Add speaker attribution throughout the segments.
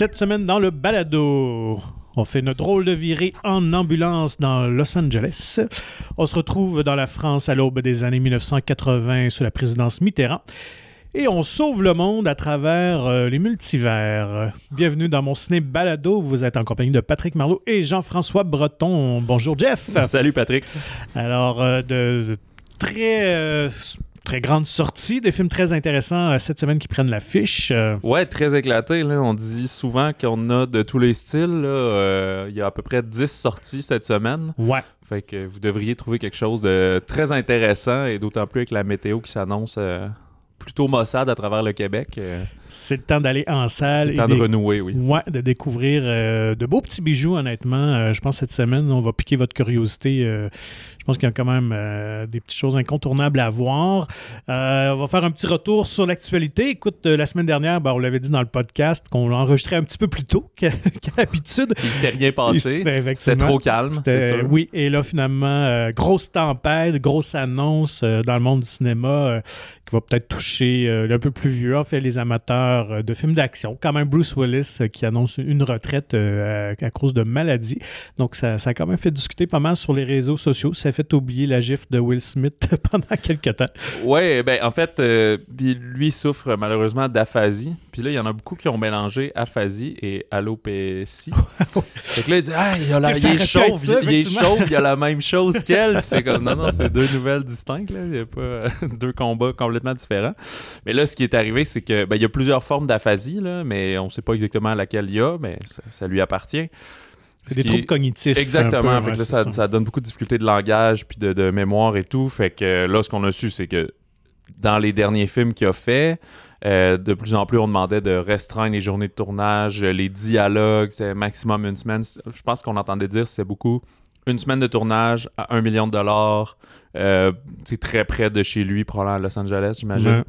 Speaker 1: Cette semaine dans le balado, on fait notre drôle de virée en ambulance dans Los Angeles. On se retrouve dans la France à l'aube des années 1980 sous la présidence Mitterrand. Et on sauve le monde à travers euh, les multivers. Bienvenue dans mon ciné balado. Vous êtes en compagnie de Patrick Marlot et Jean-François Breton. Bonjour Jeff.
Speaker 2: Salut Patrick.
Speaker 1: Alors, euh, de, de très euh, très grande sortie, des films très intéressants euh, cette semaine qui prennent l'affiche. Euh,
Speaker 2: Ouais, très éclaté. Là. On dit souvent qu'on a de tous les styles. là. Euh, Il y a à peu près 10 sorties cette semaine.
Speaker 1: ouais.
Speaker 2: Fait que vous devriez trouver quelque chose de très intéressant et d'autant plus avec la météo qui s'annonce plutôt maussade à travers le Québec.
Speaker 1: C'est le temps d'aller en
Speaker 2: c'est
Speaker 1: salle.
Speaker 2: le
Speaker 1: et
Speaker 2: temps de renouer, oui.
Speaker 1: Ouais, de découvrir euh, de beaux petits bijoux, honnêtement. Euh, je pense que cette semaine, on va piquer votre curiosité. Euh, je pense qu'il y a quand même des petites choses incontournables à voir. On va faire un petit retour sur l'actualité. Écoute, la semaine dernière, ben, on l'avait dit dans le podcast qu'on l'enregistrait un petit peu plus tôt qu'à l'habitude.
Speaker 2: Il s'était rien passé. C'était trop calme, c'est sûr.
Speaker 1: Oui, et là, finalement, grosse tempête, grosse annonce dans le monde du cinéma qui va peut-être toucher un peu plus vieux, en fait, les amateurs euh, de films d'action. Quand même, Bruce Willis euh, qui annonce une retraite euh, à, cause de maladie. Donc, ça, a quand même fait discuter pas mal sur les réseaux sociaux. Ça a fait oublier la gifle de Will Smith pendant quelques temps.
Speaker 2: Ouais, ben en fait, lui souffre malheureusement d'aphasie. Puis là, il y en a beaucoup qui ont mélangé aphasie et alopécie. fait que là, il dit Ah, il, a la- il est chauve,
Speaker 1: ça,
Speaker 2: il, il est
Speaker 1: effectivement.
Speaker 2: chauve, il a la même chose qu'elle. Puis c'est comme non, non, c'est deux nouvelles distinctes. Là. Il n'y a pas euh, deux combats complètement différents. Mais là, ce qui est arrivé, c'est que ben, il y a plusieurs formes d'aphasie, là, mais on ne sait pas exactement laquelle il y a, mais ça, ça lui appartient.
Speaker 1: C'est
Speaker 2: Ce
Speaker 1: des troubles
Speaker 2: est-
Speaker 1: cognitifs.
Speaker 2: Exactement.
Speaker 1: peu,
Speaker 2: fait que là,
Speaker 1: c'est
Speaker 2: ça,
Speaker 1: ça.
Speaker 2: ça donne beaucoup de difficultés de langage puis de, de mémoire et tout. Fait que là, ce qu'on a su, c'est que dans les derniers films qu'il a fait, euh, de plus en plus, on demandait de restreindre les journées de tournage, euh, les dialogues, c'est maximum une semaine. Je pense qu'on entendait dire c'est beaucoup une semaine de tournage à un million de dollars. Euh, c'est très près de chez lui, probablement à Los Angeles, j'imagine.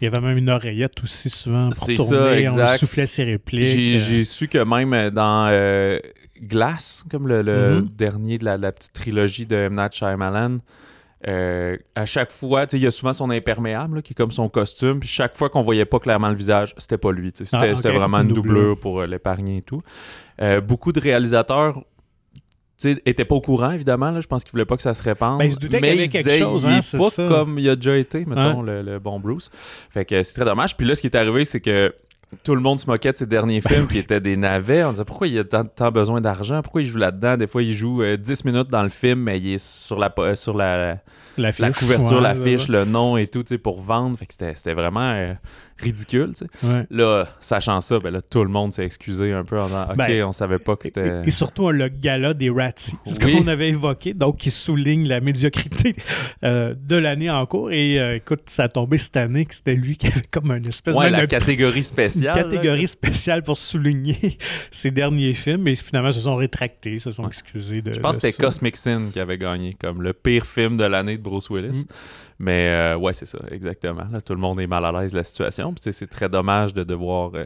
Speaker 1: Il y avait même une oreillette aussi souvent pour
Speaker 2: C'est
Speaker 1: tourner.
Speaker 2: ça,
Speaker 1: On
Speaker 2: exact.
Speaker 1: soufflait ses répliques.
Speaker 2: J'ai
Speaker 1: euh,
Speaker 2: su que même dans euh, Glass, comme le, le
Speaker 1: Mhm.
Speaker 2: dernier de la, la petite trilogie de M. Night Shyamalan, euh, à chaque fois, il y a souvent son imperméable là, qui est comme son costume, puis chaque fois qu'on voyait pas clairement le visage, c'était pas lui. C'était
Speaker 1: Ah,
Speaker 2: vraiment
Speaker 1: Une doublure.
Speaker 2: pour euh, l'épargner et tout. Euh, beaucoup de réalisateurs tu sais, étaient pas au courant, évidemment. là. Je pense qu'ils voulaient pas que ça se répande.
Speaker 1: Ben,
Speaker 2: mais ils
Speaker 1: quelque
Speaker 2: disaient,
Speaker 1: chose,
Speaker 2: il
Speaker 1: hein,
Speaker 2: est pas
Speaker 1: ça.
Speaker 2: comme il a déjà été, mettons, le, le bon Bruce. Fait que c'est très dommage. Puis là, ce qui est arrivé, c'est que tout le monde se moquait de ses derniers
Speaker 1: Ben
Speaker 2: films qui étaient des navets. On disait pourquoi il a tant, tant besoin d'argent, pourquoi il joue là-dedans? Des fois, il joue euh, 10 minutes dans le film, mais il est sur la, euh, sur la, la couverture,
Speaker 1: ouais,
Speaker 2: l'affiche,
Speaker 1: ouais,
Speaker 2: le nom et tout, pour vendre. Fait que c'était c'était vraiment euh, ridicule. tu sais.
Speaker 1: ouais.
Speaker 2: Là, sachant ça, ben là, tout le monde s'est excusé un peu en disant Ok,
Speaker 1: Ben,
Speaker 2: on savait pas que c'était.
Speaker 1: et surtout le gala des ce
Speaker 2: Oui.
Speaker 1: qu'on avait évoqué, donc qui souligne la médiocrité euh, de l'année en cours. Et euh, écoute, ça a tombé cette année que c'était lui qui avait comme une espèce
Speaker 2: Ouais,
Speaker 1: même
Speaker 2: la
Speaker 1: de
Speaker 2: catégorie
Speaker 1: une
Speaker 2: spéciale. là.
Speaker 1: catégorie spéciale pour souligner ses derniers films. Et finalement, se sont rétractés, se sont
Speaker 2: Ouais.
Speaker 1: excusés de.
Speaker 2: Je pense
Speaker 1: de
Speaker 2: que c'était. Cosmic Sin qui avait gagné comme le pire film de l'année de Bruce Willis.
Speaker 1: Mm.
Speaker 2: Mais euh, ouais, c'est ça, exactement. Là, tout le monde est mal à l'aise de la situation. Puis c'est très dommage de devoir. euh,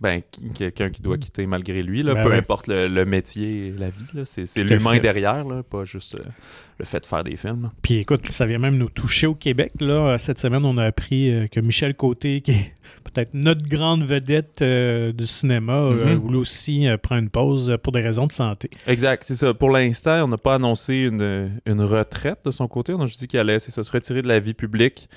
Speaker 2: ben, quelqu'un qui doit quitter malgré lui, là,
Speaker 1: Ben
Speaker 2: peu
Speaker 1: ouais.
Speaker 2: importe le, le métier et la vie. là. C'est l'humain
Speaker 1: fait.
Speaker 2: derrière, là, pas juste euh, le fait de faire des films.
Speaker 1: Puis écoute, ça vient même nous toucher au Québec. Là. Cette semaine, on a appris euh, que Michel Côté, qui est peut-être notre grande vedette euh, du cinéma,
Speaker 2: Mhm.
Speaker 1: voulait aussi euh, prendre une pause pour des raisons de santé.
Speaker 2: Exact, c'est ça. Pour l'instant, on n'a pas annoncé une, une retraite de son côté. On a juste dit qu'il allait c'est ça, se retirer de la vie publique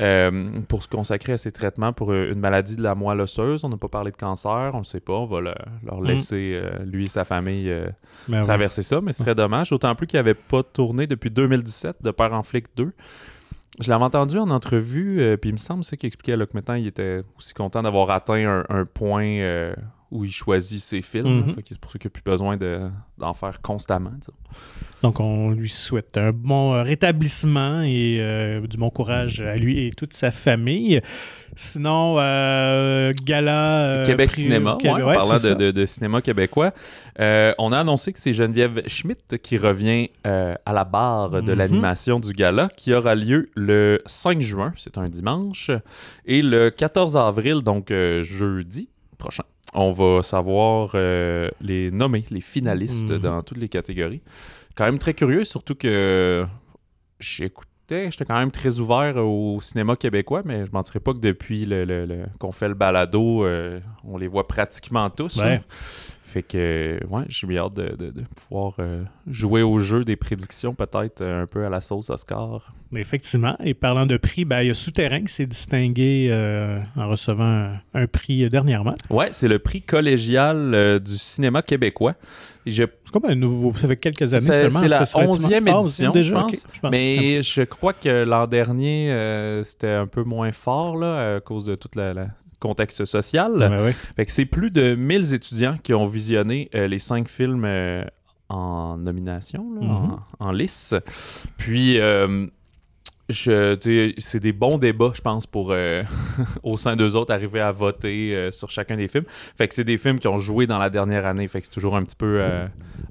Speaker 2: euh, pour se consacrer à ses traitements pour euh, une maladie de la moelle osseuse. On n'a pas parlé de cancer, on ne sait pas. On va le- leur
Speaker 1: Mm.
Speaker 2: laisser, euh, lui et sa famille, euh,
Speaker 1: Ben
Speaker 2: traverser ça. Mais c'est très dommage. D'autant plus qu'il n'avait pas tourné depuis 2017 de Père en flic 2. Je l'avais entendu en entrevue, puis il me semble c'est qu'il expliquait là, que maintenant il était aussi content d'avoir atteint un, un point où il choisit ses films.
Speaker 1: Mhm.
Speaker 2: C'est pour ça qu'il n'y a plus besoin de- d'en faire constamment.
Speaker 1: Donc, on lui souhaite un bon euh, rétablissement et euh, du bon courage à lui et toute sa famille. Sinon, euh, gala. euh,
Speaker 2: Québec
Speaker 1: prix-
Speaker 2: Cinéma,
Speaker 1: Québec-
Speaker 2: ouais, en
Speaker 1: ouais,
Speaker 2: parlant de,
Speaker 1: ça.
Speaker 2: de- de cinéma québécois, on a annoncé que c'est Geneviève Schmidt qui revient à la barre de
Speaker 1: Mhm.
Speaker 2: l'animation du gala qui aura lieu le 5 juin, c'est un dimanche, et le 14 avril, donc jeudi prochain. On va savoir euh, les nommer, les finalistes
Speaker 1: Mhm.
Speaker 2: dans toutes les catégories. Quand même très curieux, surtout que j'écoutais. J'étais quand même très ouvert au cinéma québécois, mais je mentirais pas que depuis le, le- le- qu'on fait le balado, euh, on les voit pratiquement tous.
Speaker 1: Ouais.
Speaker 2: hein. Fait que, ouais, j'ai bien hâte de, de- de pouvoir euh, jouer au jeu des prédictions, peut-être euh, un peu à la sauce Oscar.
Speaker 1: Effectivement. Et parlant de prix, ben, il y a Souterrain qui s'est distingué euh, en recevant un, un prix euh, dernièrement.
Speaker 2: Ouais, c'est le prix collégial du cinéma québécois. Je
Speaker 1: C'est comme un nouveau. Ça fait quelques années seulement.
Speaker 2: c'est la
Speaker 1: ça fait relativement-
Speaker 2: 11e
Speaker 1: Ah,
Speaker 2: édition,
Speaker 1: déjà,
Speaker 2: je pense.
Speaker 1: Je pense
Speaker 2: Mais je crois que l'an dernier, c'était un peu moins fort là, à cause de tout le contexte social.
Speaker 1: que- Ouais, ouais.
Speaker 2: Fait que c'est plus de 1000 étudiants qui ont visionné euh, les cinq films euh, en nomination, là,
Speaker 1: Mhm.
Speaker 2: en, en lice. Puis, euh, je, c'est des bons débats, je pense, pour euh, au sein d'eux autres arriver à voter euh, sur chacun des films. Fait que c'est des films qui ont joué dans la dernière année. Fait que c'est toujours un petit peu euh,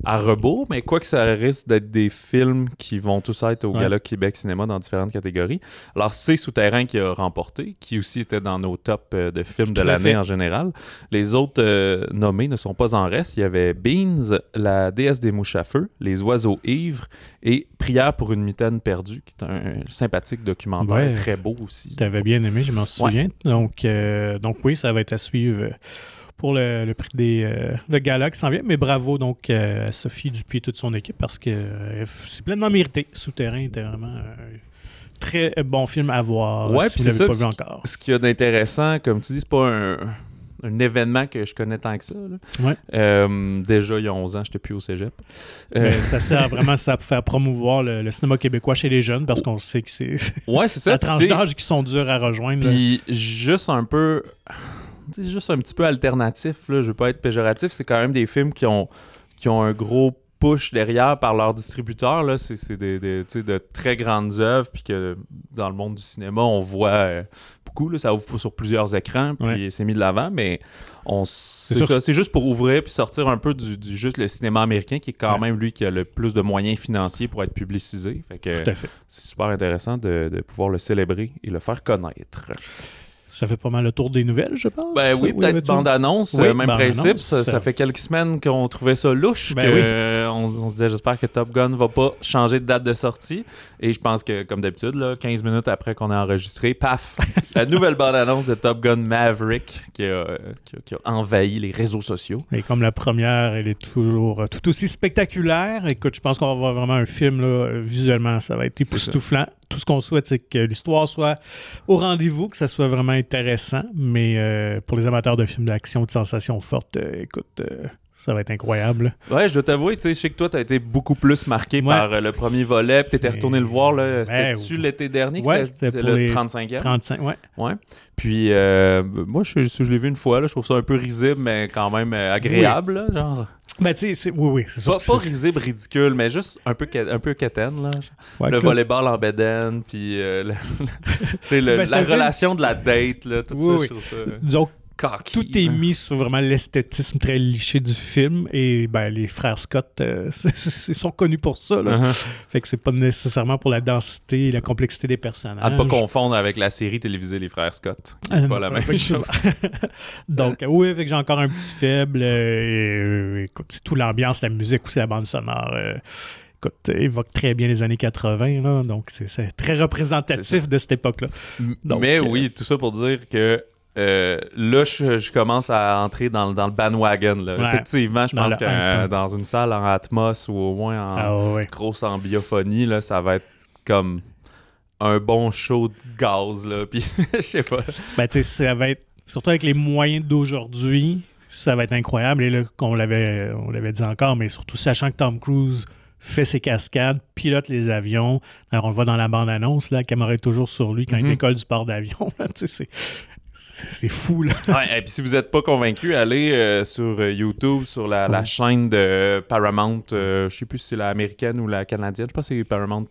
Speaker 2: à rebours. Mais quoi que ça risque d'être des films qui vont tous être au
Speaker 1: Ouais.
Speaker 2: Gala Québec Cinéma dans différentes catégories. Alors, c'est Souterrain qui a remporté, qui aussi était dans nos tops de films de l'année en général. Les autres nommés ne sont pas en reste. Il y avait Beans, La déesse des mouches à feu, Les oiseaux ivres et Prière pour une mitaine perdue, qui est un, un sympathique documentaire
Speaker 1: Ouais.
Speaker 2: très beau aussi.
Speaker 1: Tu avais bien aimé, je m'en souviens. Donc, euh, donc oui, ça va être à suivre euh, pour le, le prix des euh, le gala qui s'en vient. Mais bravo donc à Sophie Dupuis et toute son équipe parce que c'est pleinement mérité. Souterrain était vraiment un très bon film à voir
Speaker 2: Ouais,
Speaker 1: si
Speaker 2: puis
Speaker 1: vous
Speaker 2: c'est
Speaker 1: l'avez
Speaker 2: ça,
Speaker 1: pas vu encore.
Speaker 2: Ce qu'il y a d'intéressant, comme tu dis, c'est pas un, un événement que je connais tant que ça. là.
Speaker 1: Ouais.
Speaker 2: Euh, déjà, il y a 11 ans, j'étais plus au cégep. Euh,
Speaker 1: ça sert vraiment ça, à faire promouvoir le, le cinéma québécois chez les jeunes parce qu'on sait que c'est
Speaker 2: ouais, c'est ça.
Speaker 1: la tranche d'âge qui sont durs à rejoindre.
Speaker 2: Puis juste un peu, juste un petit peu alternatif, là, je veux pas être péjoratif, c'est quand même des films qui ont, qui ont un gros push derrière par leurs distributeurs. Là. C'est, c'est des, des, de très grandes œuvres, puis que dans le monde du cinéma, on voit euh, beaucoup. Là, ça ouvre sur plusieurs écrans, puis
Speaker 1: Ouais.
Speaker 2: c'est mis de l'avant, mais on, c'est, ça,
Speaker 1: que-
Speaker 2: c'est juste pour ouvrir puis sortir un peu du, du- juste le cinéma américain, qui est quand
Speaker 1: Ouais.
Speaker 2: même lui qui a le plus de moyens financiers pour être publicisé. Fait que
Speaker 1: Tout à fait.
Speaker 2: c'est super intéressant de, de pouvoir le célébrer et le faire connaître.
Speaker 1: Ça fait pas mal le tour des nouvelles, je pense.
Speaker 2: Ben oui, peut-être bande-annonce,
Speaker 1: Oui,
Speaker 2: euh, même principe. Ça,
Speaker 1: ça-
Speaker 2: ça fait quelques semaines qu'on trouvait ça louche.
Speaker 1: Ben
Speaker 2: que,
Speaker 1: oui.
Speaker 2: euh, on, on se disait, j'espère que Top Gun va pas changer de date de sortie. Et je pense que, comme d'habitude, là, 15 minutes après qu'on a enregistré, paf, la nouvelle bande-annonce de Top Gun Maverick qui a, euh, qui a- qui a envahi les réseaux sociaux.
Speaker 1: Et comme la première, elle est toujours tout aussi spectaculaire. Écoute, je pense qu'on va avoir vraiment un film, là, visuellement, ça va être époustouflant. Tout ce qu'on souhaite, c'est que l'histoire soit au rendez-vous, que ça soit vraiment intéressant. Mais euh, pour les amateurs de films d'action, de sensations fortes, euh, écoute, euh, ça va être incroyable.
Speaker 2: Ouais, je dois t'avouer, tu sais, je sais que toi, t'as été beaucoup plus marqué
Speaker 1: Ouais.
Speaker 2: par le premier volet, puis t'étais retourné le voir, là.
Speaker 1: Ben,
Speaker 2: C'était-tu l'été dernier?
Speaker 1: ouais,
Speaker 2: C'était
Speaker 1: pour
Speaker 2: le
Speaker 1: les
Speaker 2: 35e?
Speaker 1: 35, ouais.
Speaker 2: Ouais. Puis, euh, moi, je, je l'ai vu une fois, là, je trouve ça un peu risible, mais quand même agréable, là, genre.
Speaker 1: Ben, tu sais, c'est- oui, oui, c'est.
Speaker 2: Pas, pas risible, ridicule, mais juste un peu, un peu quétaine, là.
Speaker 1: ouais,
Speaker 2: le volleyball en bedaine, puis euh, le- le- la
Speaker 1: film-
Speaker 2: relation de la date, là, tout
Speaker 1: Oui,
Speaker 2: ça,
Speaker 1: oui.
Speaker 2: je trouve ça
Speaker 1: Disons
Speaker 2: cocky.
Speaker 1: tout est mis sur vraiment l'esthétisme très liché du film et ben, les frères Scott euh, sont connus pour ça. Là.
Speaker 2: Uh-huh.
Speaker 1: Fait que c'est pas nécessairement pour la densité et la complexité des personnages.
Speaker 2: À ne pas confondre avec la série télévisée Les Frères Scott.
Speaker 1: Ah,
Speaker 2: pas
Speaker 1: non,
Speaker 2: la même
Speaker 1: effectivement. Donc, euh, oui, fait que j'ai encore un petit faible. euh, et, euh, écoute, tout l'ambiance, la musique aussi, la bande sonore. euh, écoute, euh, évoque très bien les années 80. Là, donc, c'est, très représentatif de cette époque-là.
Speaker 2: Mais
Speaker 1: euh,
Speaker 2: oui, tout ça pour dire que euh, là, je, je commence à entrer dans, le- dans le bandwagon. Là.
Speaker 1: Ouais.
Speaker 2: Effectivement, je
Speaker 1: Dans
Speaker 2: pense que euh,
Speaker 1: hein.
Speaker 2: dans une salle en Atmos ou au moins en
Speaker 1: Ah
Speaker 2: grosse ambiophonie, là, ça va être comme un bon show de gaz. Là. Puis, je sais pas.
Speaker 1: Ben, tu sais, ça va être, surtout avec les moyens d'aujourd'hui, ça va être incroyable. Et là, qu'on l'avait, on l'avait dit encore, mais surtout sachant que Tom Cruise fait ses cascades, pilote les avions. Alors, on le voit dans la bande-annonce, la caméra est toujours sur lui quand il
Speaker 2: Mhm.
Speaker 1: décolle du port d'avion. c'est, fou, là.
Speaker 2: Ouais, et puis si vous n'êtes pas convaincu, allez euh, sur euh, YouTube, sur la, chaîne de Paramount. euh, je sais plus si c'est la américaine ou la canadienne. Je pense que c'est Paramount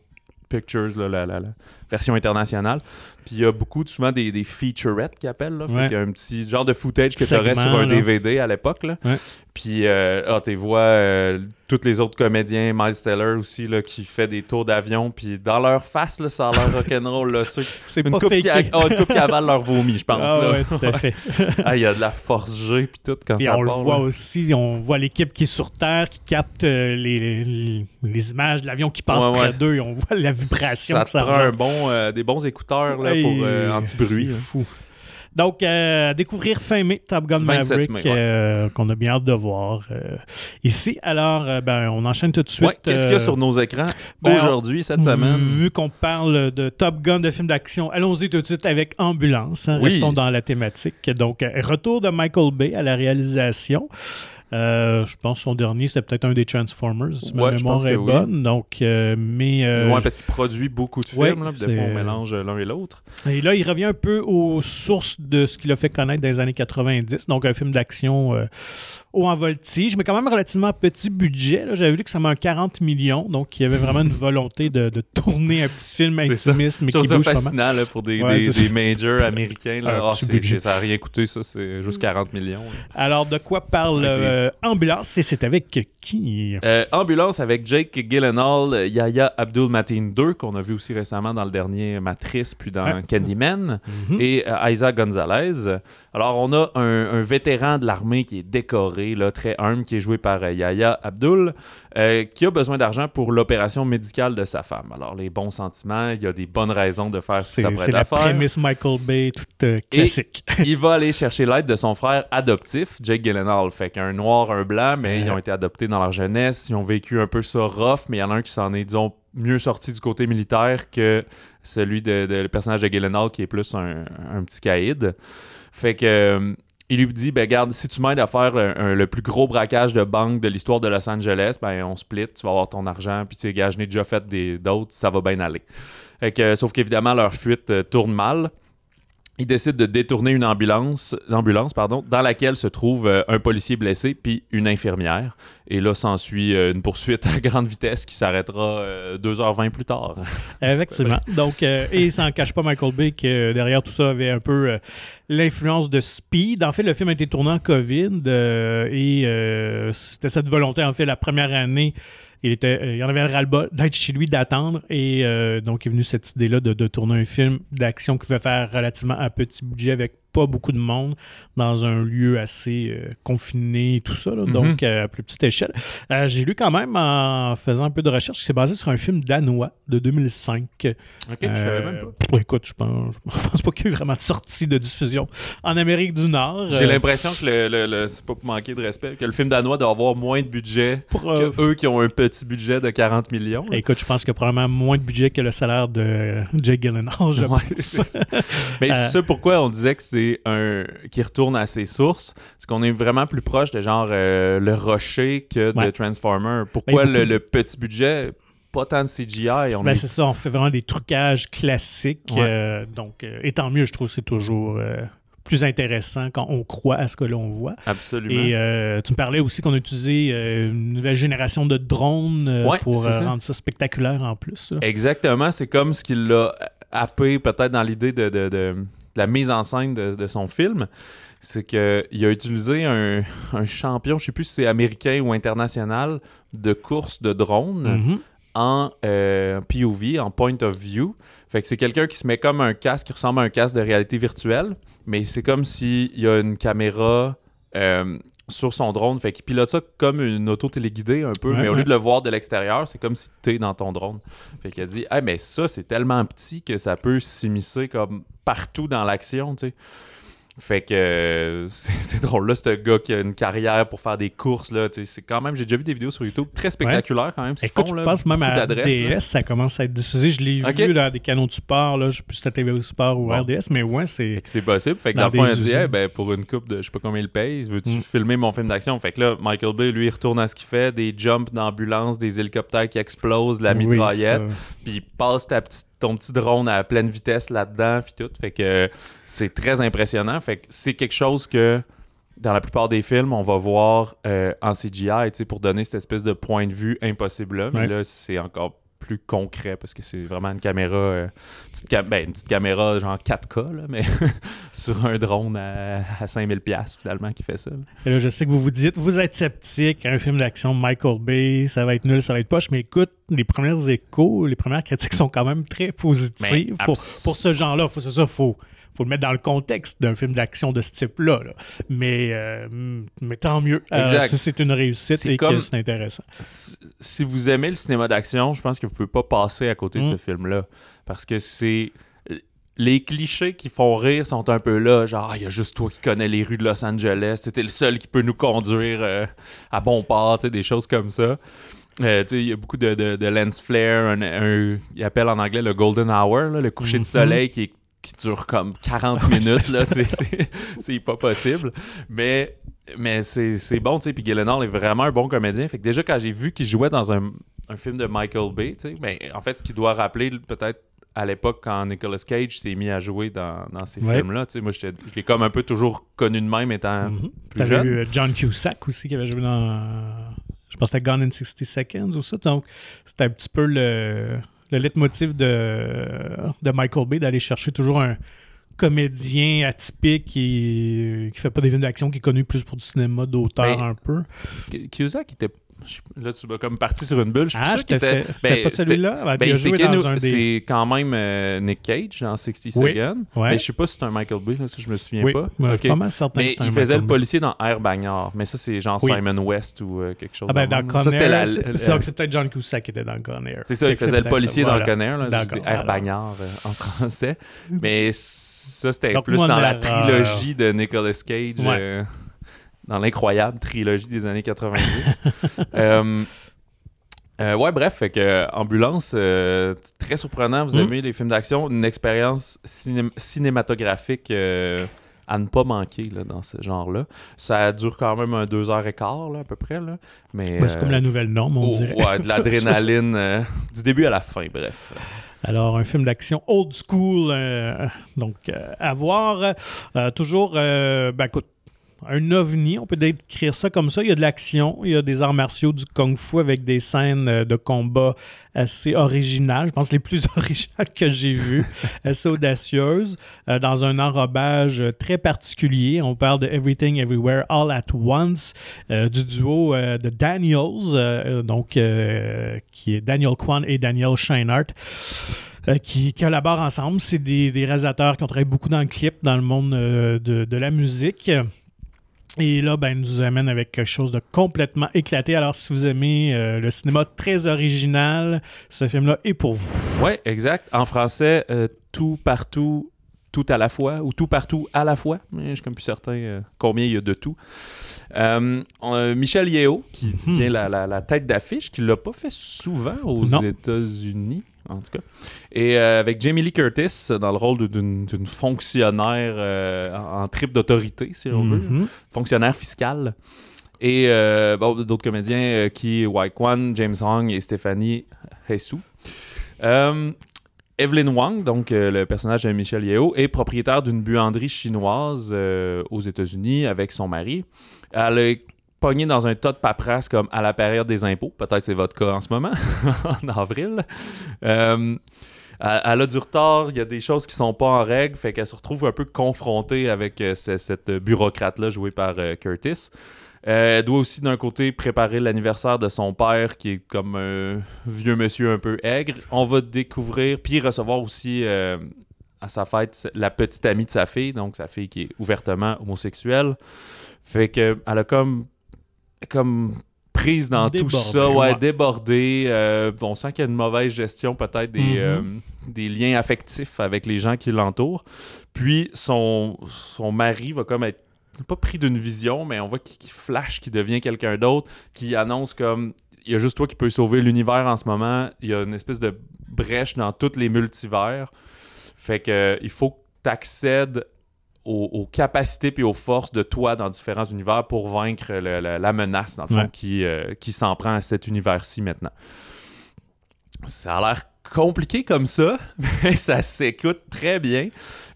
Speaker 2: Pictures, là, la, la- la- version internationale. Puis il y a beaucoup, souvent, des, des featurettes qu'ils appellent. Là. Fait
Speaker 1: Ouais.
Speaker 2: qu'il y a un petit genre de footage que tu aurais sur un
Speaker 1: là.
Speaker 2: DVD à l'époque. Là.
Speaker 1: Ouais.
Speaker 2: Puis, euh, ah, tu vois euh, tous les autres comédiens, Miles Teller aussi, là, qui fait des tours d'avion. Puis dans leur face, là, ça a l'air rock'n'roll. là. Ceux-
Speaker 1: C'est
Speaker 2: Une
Speaker 1: pas
Speaker 2: coupe, qui,
Speaker 1: faké.
Speaker 2: ah, une coupe qui avale leur vomi, je pense.
Speaker 1: Ah
Speaker 2: là.
Speaker 1: ouais, tout à fait.
Speaker 2: Ah, il y a de la force G puis tout quand
Speaker 1: Et
Speaker 2: ça
Speaker 1: on le voit
Speaker 2: là.
Speaker 1: aussi, on voit l'équipe qui est sur Terre, qui capte euh, les, les, les images de l'avion qui passe
Speaker 2: Ouais,
Speaker 1: près
Speaker 2: ouais.
Speaker 1: d'eux et on voit la vibration
Speaker 2: ça
Speaker 1: que ça
Speaker 2: prend un bon, des bons écouteurs là, pour anti-bruit.
Speaker 1: c'est fou. Donc, euh, découvrir fin mai, Top Gun
Speaker 2: 27
Speaker 1: Maverick,
Speaker 2: mai, ouais.
Speaker 1: euh, qu'on a bien hâte de voir euh, ici. Alors, euh, ben, on enchaîne tout de suite.
Speaker 2: Ouais, Qu'est-ce qu'il y a sur nos écrans
Speaker 1: ben,
Speaker 2: aujourd'hui, cette semaine?
Speaker 1: Vu qu'on parle de Top Gun, de films d'action, allons-y tout de suite avec Ambulance. hein,
Speaker 2: Oui.
Speaker 1: Restons dans la thématique. Donc, retour de Michael Bay à la réalisation. Euh, je pense que son dernier, c'était peut-être un des Transformers, si ma
Speaker 2: Ouais, je
Speaker 1: mémoire est
Speaker 2: oui.
Speaker 1: bonne. Donc, euh, mais, euh,
Speaker 2: ouais, parce qu'il produit beaucoup de
Speaker 1: ouais,
Speaker 2: films, là, des fois on mélange l'un et l'autre.
Speaker 1: et là, il revient un peu aux sources de ce qu'il a fait connaître dans les années 90. Donc, un film d'action haut en voltige, mais quand même relativement petit budget. J'avais vu que ça m'a un 40 millions. Donc, il y avait vraiment une volonté de, de tourner un petit film
Speaker 2: ça.
Speaker 1: intimiste, mais qui bouge
Speaker 2: fascinant là, pour des,
Speaker 1: Ouais,
Speaker 2: des, des majors américains. Là. Ah, ça n'a rien coûté, ça. C'est juste 40 millions. là.
Speaker 1: Alors, de quoi parle euh, Ambulance? Et c'est avec qui?
Speaker 2: Euh, Ambulance avec Jake Gyllenhaal, Yahya Abdul Mateen 2, qu'on a vu aussi récemment dans le dernier Matrice, puis dans. Candyman,
Speaker 1: Mhm.
Speaker 2: et euh, Isaac Gonzalez. Alors, on a un, un vétéran de l'armée qui est décoré, là, très humble, qui est joué par euh, Yahya Abdul, euh, qui a besoin d'argent pour l'opération médicale de sa femme. Alors, les bons sentiments, il y a des bonnes raisons de faire ce
Speaker 1: C'est
Speaker 2: qu'il s'apprête
Speaker 1: c'est
Speaker 2: à
Speaker 1: la
Speaker 2: faire.
Speaker 1: prémisse Michael Bay, toute euh, classique.
Speaker 2: il va aller chercher l'aide de son frère adoptif, Jake Gyllenhaal. Fait qu'un noir, un blanc, mais ils ont été adoptés dans leur jeunesse. Ils ont vécu un peu ça rough, mais il y en a un qui s'en est, disons, mieux sorti du côté militaire que celui de, de- le personnage de Gyllenhaal qui est plus un, un petit caïd. Fait que. euh, il lui dit, ben garde, si tu m'aides à faire le plus gros braquage de banque de l'histoire de Los Angeles, ben on split, tu vas avoir ton argent, puis tu sais, gars, je n'ai déjà fait des- d'autres, ça va bien aller. Fait que, sauf qu'évidemment, leur fuite euh, tourne mal. Ils décident de détourner une ambulance, pardon, dans laquelle se trouve euh, un policier blessé puis une infirmière. Et là, s'ensuit euh, une poursuite à grande vitesse qui s'arrêtera euh, 2h20 plus tard.
Speaker 1: Effectivement. Donc, euh, et ça n'en cache pas Michael Bay que derrière tout ça avait un peu l'influence de Speed. En fait, le film a été tourné en COVID et c'était cette volonté. En fait, la première année, il, était, euh, en avait le ras-le-bas d'être chez lui, d'attendre. Et euh, donc, il est venu cette idée-là de, tourner un film d'action qui va faire relativement à petit budget avec pas beaucoup de monde dans un lieu assez euh, confiné et tout ça. là.
Speaker 2: Mhm.
Speaker 1: donc, euh, à plus petite échelle. Euh, J'ai lu quand même en faisant un peu de recherche que c'est basé sur un film danois de 2005.
Speaker 2: Ok, je savais même pas.
Speaker 1: écoute, je pense, je pense pas qu'il y ait eu vraiment de sortie de diffusion en Amérique du Nord.
Speaker 2: J'ai l'impression que le, le- le- c'est pas pour manquer de respect, que le film danois doit avoir moins de budget
Speaker 1: pour,
Speaker 2: que eux qui ont un petit budget de 40 millions. là.
Speaker 1: Écoute, je pense qu'il y a probablement moins de budget que le salaire de Jake Gyllenhaal, je
Speaker 2: Ouais,
Speaker 1: pense.
Speaker 2: c'est ça. Mais c'est ça pourquoi on disait que c'est un qui retourne à ses sources, c'est qu'on est vraiment plus proche de genre euh, le rocher que de
Speaker 1: Ouais.
Speaker 2: Transformer. Pourquoi
Speaker 1: Ben,
Speaker 2: le, petit budget, pas tant de CGI,
Speaker 1: Ben,
Speaker 2: est
Speaker 1: c'est ça, on fait vraiment des trucages classiques.
Speaker 2: Ouais.
Speaker 1: euh, donc, euh, et tant mieux, je trouve que c'est toujours euh, plus intéressant quand on croit à ce que l'on voit.
Speaker 2: absolument.
Speaker 1: Et tu me parlais aussi qu'on a utilisé une nouvelle génération de drones
Speaker 2: Ouais,
Speaker 1: pour
Speaker 2: ça.
Speaker 1: rendre ça spectaculaire en plus. là.
Speaker 2: Exactement, c'est comme ce qu'il l'a happé peut-être dans l'idée de, de- de- de la mise en scène de, de son film. C'est qu'il a utilisé un, un champion, je sais plus si c'est américain ou international, de course de drone
Speaker 1: Mhm.
Speaker 2: en euh, POV, en point of view. Fait que c'est quelqu'un qui se met comme un casque qui ressemble à un casque de réalité virtuelle, mais c'est comme s'il y a une caméra euh, sur son drone. Fait qu'il pilote ça comme une auto téléguidée un peu,
Speaker 1: Ouais,
Speaker 2: mais au lieu de le voir de l'extérieur, c'est comme si tu es dans ton drone. Fait qu'il a dit Ah, mais ça, c'est tellement petit que ça peut s'immiscer comme partout dans l'action, tu sais. Fait que euh, c'est drôle. Là, c'est un gars qui a une carrière pour faire des courses. Là, tu sais, c'est quand même, j'ai déjà vu des vidéos sur YouTube très spectaculaires quand même. ce
Speaker 1: Écoute,
Speaker 2: font,
Speaker 1: je
Speaker 2: là.
Speaker 1: pense même à
Speaker 2: là.
Speaker 1: RDS, ça commence à être diffusé. Je l'ai vu dans des canaux de sport, là, je sais plus si c'était TV Sport ou
Speaker 2: Bon.
Speaker 1: RDS, mais ouais, c'est.
Speaker 2: C'est possible. Fait que
Speaker 1: Dans
Speaker 2: dans, le fond, il a dit. Hey, ben, pour une coupe de je sais pas combien il paye, veux-tu
Speaker 1: Mm.
Speaker 2: filmer mon film d'action? Fait que là, Michael Bay, lui, il retourne à ce qu'il fait, des jumps d'ambulance, des hélicoptères qui explosent, de la mitraillette, puis il passe ta petite, ton petit drone à pleine vitesse là-dedans, puis tout. Fait que c'est très impressionnant. Fait que c'est quelque chose que dans la plupart des films, on va voir euh, en CGI, tu sais, pour donner cette espèce de point de vue impossible là. Mais
Speaker 1: Ouais.
Speaker 2: là, c'est encore plus concret parce que c'est vraiment une caméra, euh, petite cam- ben, une petite caméra genre 4K, là, mais sur un drone à, à 5000$ piastres, finalement qui fait ça. là.
Speaker 1: Et là, je sais que vous vous dites, vous êtes sceptique, un film d'action Michael Bay, ça va être nul, ça va être poche, mais écoute, les premières échos, les premières critiques sont quand même très positives
Speaker 2: Mais
Speaker 1: pour, pour ce genre-là. C'est ça, faut, faut le mettre dans le contexte d'un film d'action de ce type-là. là. Mais, euh, mais tant mieux. Euh,
Speaker 2: Exact.
Speaker 1: si c'est une réussite
Speaker 2: C'est
Speaker 1: et
Speaker 2: comme-
Speaker 1: que c'est intéressant.
Speaker 2: si vous aimez le cinéma d'action, je pense que vous pouvez pas passer à côté de ce film-là. Parce que c'est. Les clichés qui font rire sont un peu là, genre, Ah, il y a juste toi qui connais les rues de Los Angeles, t'es le seul qui peut nous conduire euh, à bon port, des choses comme ça. Euh, il y a beaucoup de, de, de lens flare, un, un- il appelle en anglais le golden hour, là, le coucher de soleil qui, est- qui dure comme 40 minutes, là, c'est- pas possible. Mais mais c'est bon, tu sais. Puis Gyllenhaal est vraiment un bon comédien. Fait que déjà, quand j'ai vu qu'il jouait dans un, un film de Michael Bay, tu sais, ben, en fait, ce qui doit rappeler peut-être à l'époque quand Nicolas Cage s'est mis à jouer dans, dans ces
Speaker 1: Ouais.
Speaker 2: films-là, tu sais, moi, je l'ai comme un peu toujours connu de même étant
Speaker 1: Mhm.
Speaker 2: plus
Speaker 1: T'avais
Speaker 2: jeune.
Speaker 1: eu euh, John Cusack aussi qui avait joué dans. Je pense que c'était Gone in 60 Seconds ou ça. Donc, c'était un petit peu le, le leitmotiv de, Michael Bay d'aller chercher toujours un comédien atypique qui, qui fait pas des films d'action, qui est connu plus pour du cinéma d'auteur
Speaker 2: Ben,
Speaker 1: un peu.
Speaker 2: Cusack était. Là, tu vas comme parti sur une bulle. Je
Speaker 1: Ah. C'était
Speaker 2: ben,
Speaker 1: pas celui-là? Ben,
Speaker 2: c'est
Speaker 1: dans des.
Speaker 2: quand même euh, Nick Cage dans 60
Speaker 1: Oui.
Speaker 2: Seconds.
Speaker 1: Ouais.
Speaker 2: Mais je sais pas si c'est un Michael Bay, là, ça je me souviens
Speaker 1: Oui,
Speaker 2: pas.
Speaker 1: ouais,
Speaker 2: Ok.
Speaker 1: pas mal certain que
Speaker 2: Mais
Speaker 1: un
Speaker 2: il faisait
Speaker 1: Michael
Speaker 2: le policier dans Air Bagnard. Mais ça, c'est genre
Speaker 1: Oui.
Speaker 2: Simon West ou euh, quelque chose
Speaker 1: Ah ben, dans
Speaker 2: même.
Speaker 1: Con
Speaker 2: Ça, c'était
Speaker 1: Air,
Speaker 2: la-
Speaker 1: c'est- peut-être John Cusack qui était dans Con Air.
Speaker 2: C'est ça, il faisait le policier dans c'était Air
Speaker 1: alors.
Speaker 2: Bagnard euh, en français. Mais ça, c'était
Speaker 1: Donc,
Speaker 2: plus
Speaker 1: moi,
Speaker 2: dans la trilogie de Nicolas Cage,
Speaker 1: Ouais.
Speaker 2: euh, dans l'incroyable trilogie des années 90. Euh, euh, ouais, bref, fait que Ambulance, euh, très surprenant. Vous
Speaker 1: Mm.
Speaker 2: aimez les films d'action, une expérience ciné- cinématographique euh, à ne pas manquer là, dans ce genre-là. Ça dure quand même un deux heures et quart, là, à peu près. Là. Mais,
Speaker 1: Ben, c'est comme la nouvelle norme, on
Speaker 2: oh,
Speaker 1: dirait.
Speaker 2: ouais, de l'adrénaline du début à la fin, bref.
Speaker 1: Alors, un film d'action old school, euh, donc euh, à voir. Euh, toujours, ben écoute, un ovni, on peut décrire ça comme ça. Il y a de l'action, il y a des arts martiaux, du kung-fu avec des scènes euh, de combat assez originales. Je pense les plus originales que j'ai vues, assez audacieuses, euh, dans un enrobage euh, très particulier. On parle de Everything Everywhere All at Once, du duo de Daniels, donc qui est Daniel Kwan et Daniel Scheinert qui collaborent ensemble. C'est des, réalisateurs qui ont travaillé beaucoup dans le clip, dans le monde de, de la musique. Et là, ben, nous amène avec quelque chose de complètement éclaté. Alors, si vous aimez euh, le cinéma très original, ce film-là est pour vous.
Speaker 2: Ouais, exact. En français, euh, tout partout, tout à la fois, ou tout partout à la fois. Mais je suis comme plus certain euh, combien il y a de tout. Euh, on a Michel Yeo, qui tient la, la- la tête d'affiche, qui l'a pas fait souvent aux
Speaker 1: Non.
Speaker 2: États-Unis, en tout cas. Et euh, avec Jamie Lee Curtis dans le rôle de- d'une d'une fonctionnaire euh, en, en trip d'autorité, si on veut
Speaker 1: Mhm.
Speaker 2: fonctionnaire fiscal. Et euh, bon, d'autres comédiens euh, qui Wai Kwan, James Hong et Stéphanie Hessou. Euh, Evelyn Wang, donc euh, le personnage de Michel Yeo, est propriétaire d'une buanderie chinoise euh, aux États-Unis avec son mari. Elle est pognée dans un tas de paperasse comme à la période des impôts. Peut-être c'est votre cas en ce moment, en avril. Euh, elle a du retard, il y a des choses qui sont pas en règle, fait qu'elle se retrouve un peu confrontée avec ce- cette bureaucrate-là jouée par Curtis. Euh, elle doit aussi d'un côté préparer l'anniversaire de son père qui est comme un vieux monsieur un peu aigre. On va découvrir puis recevoir aussi euh, à sa fête la petite amie de sa fille, donc sa fille qui est ouvertement homosexuelle. Fait que elle a comme comme prise dans tout ça, ouais,
Speaker 1: ouais.
Speaker 2: débordée. Euh, on sent qu'il y a une mauvaise gestion peut-être des,
Speaker 1: Mhm.
Speaker 2: euh, des liens affectifs avec les gens qui l'entourent. Puis son, son mari va comme être pas pris d'une vision, mais on voit qu'il flash, qu'il devient quelqu'un d'autre, qui annonce comme il y a juste toi qui peux sauver l'univers en ce moment. Il y a une espèce de brèche dans tous les multivers. Fait que il faut que tu accèdes aux, aux capacités et aux forces de toi dans différents univers pour vaincre le- le- la menace, dans le fond,
Speaker 1: Ouais.
Speaker 2: qui, euh, qui s'en prend à cet univers-ci maintenant. Ça a l'air compliqué comme ça, mais ça s'écoute très bien,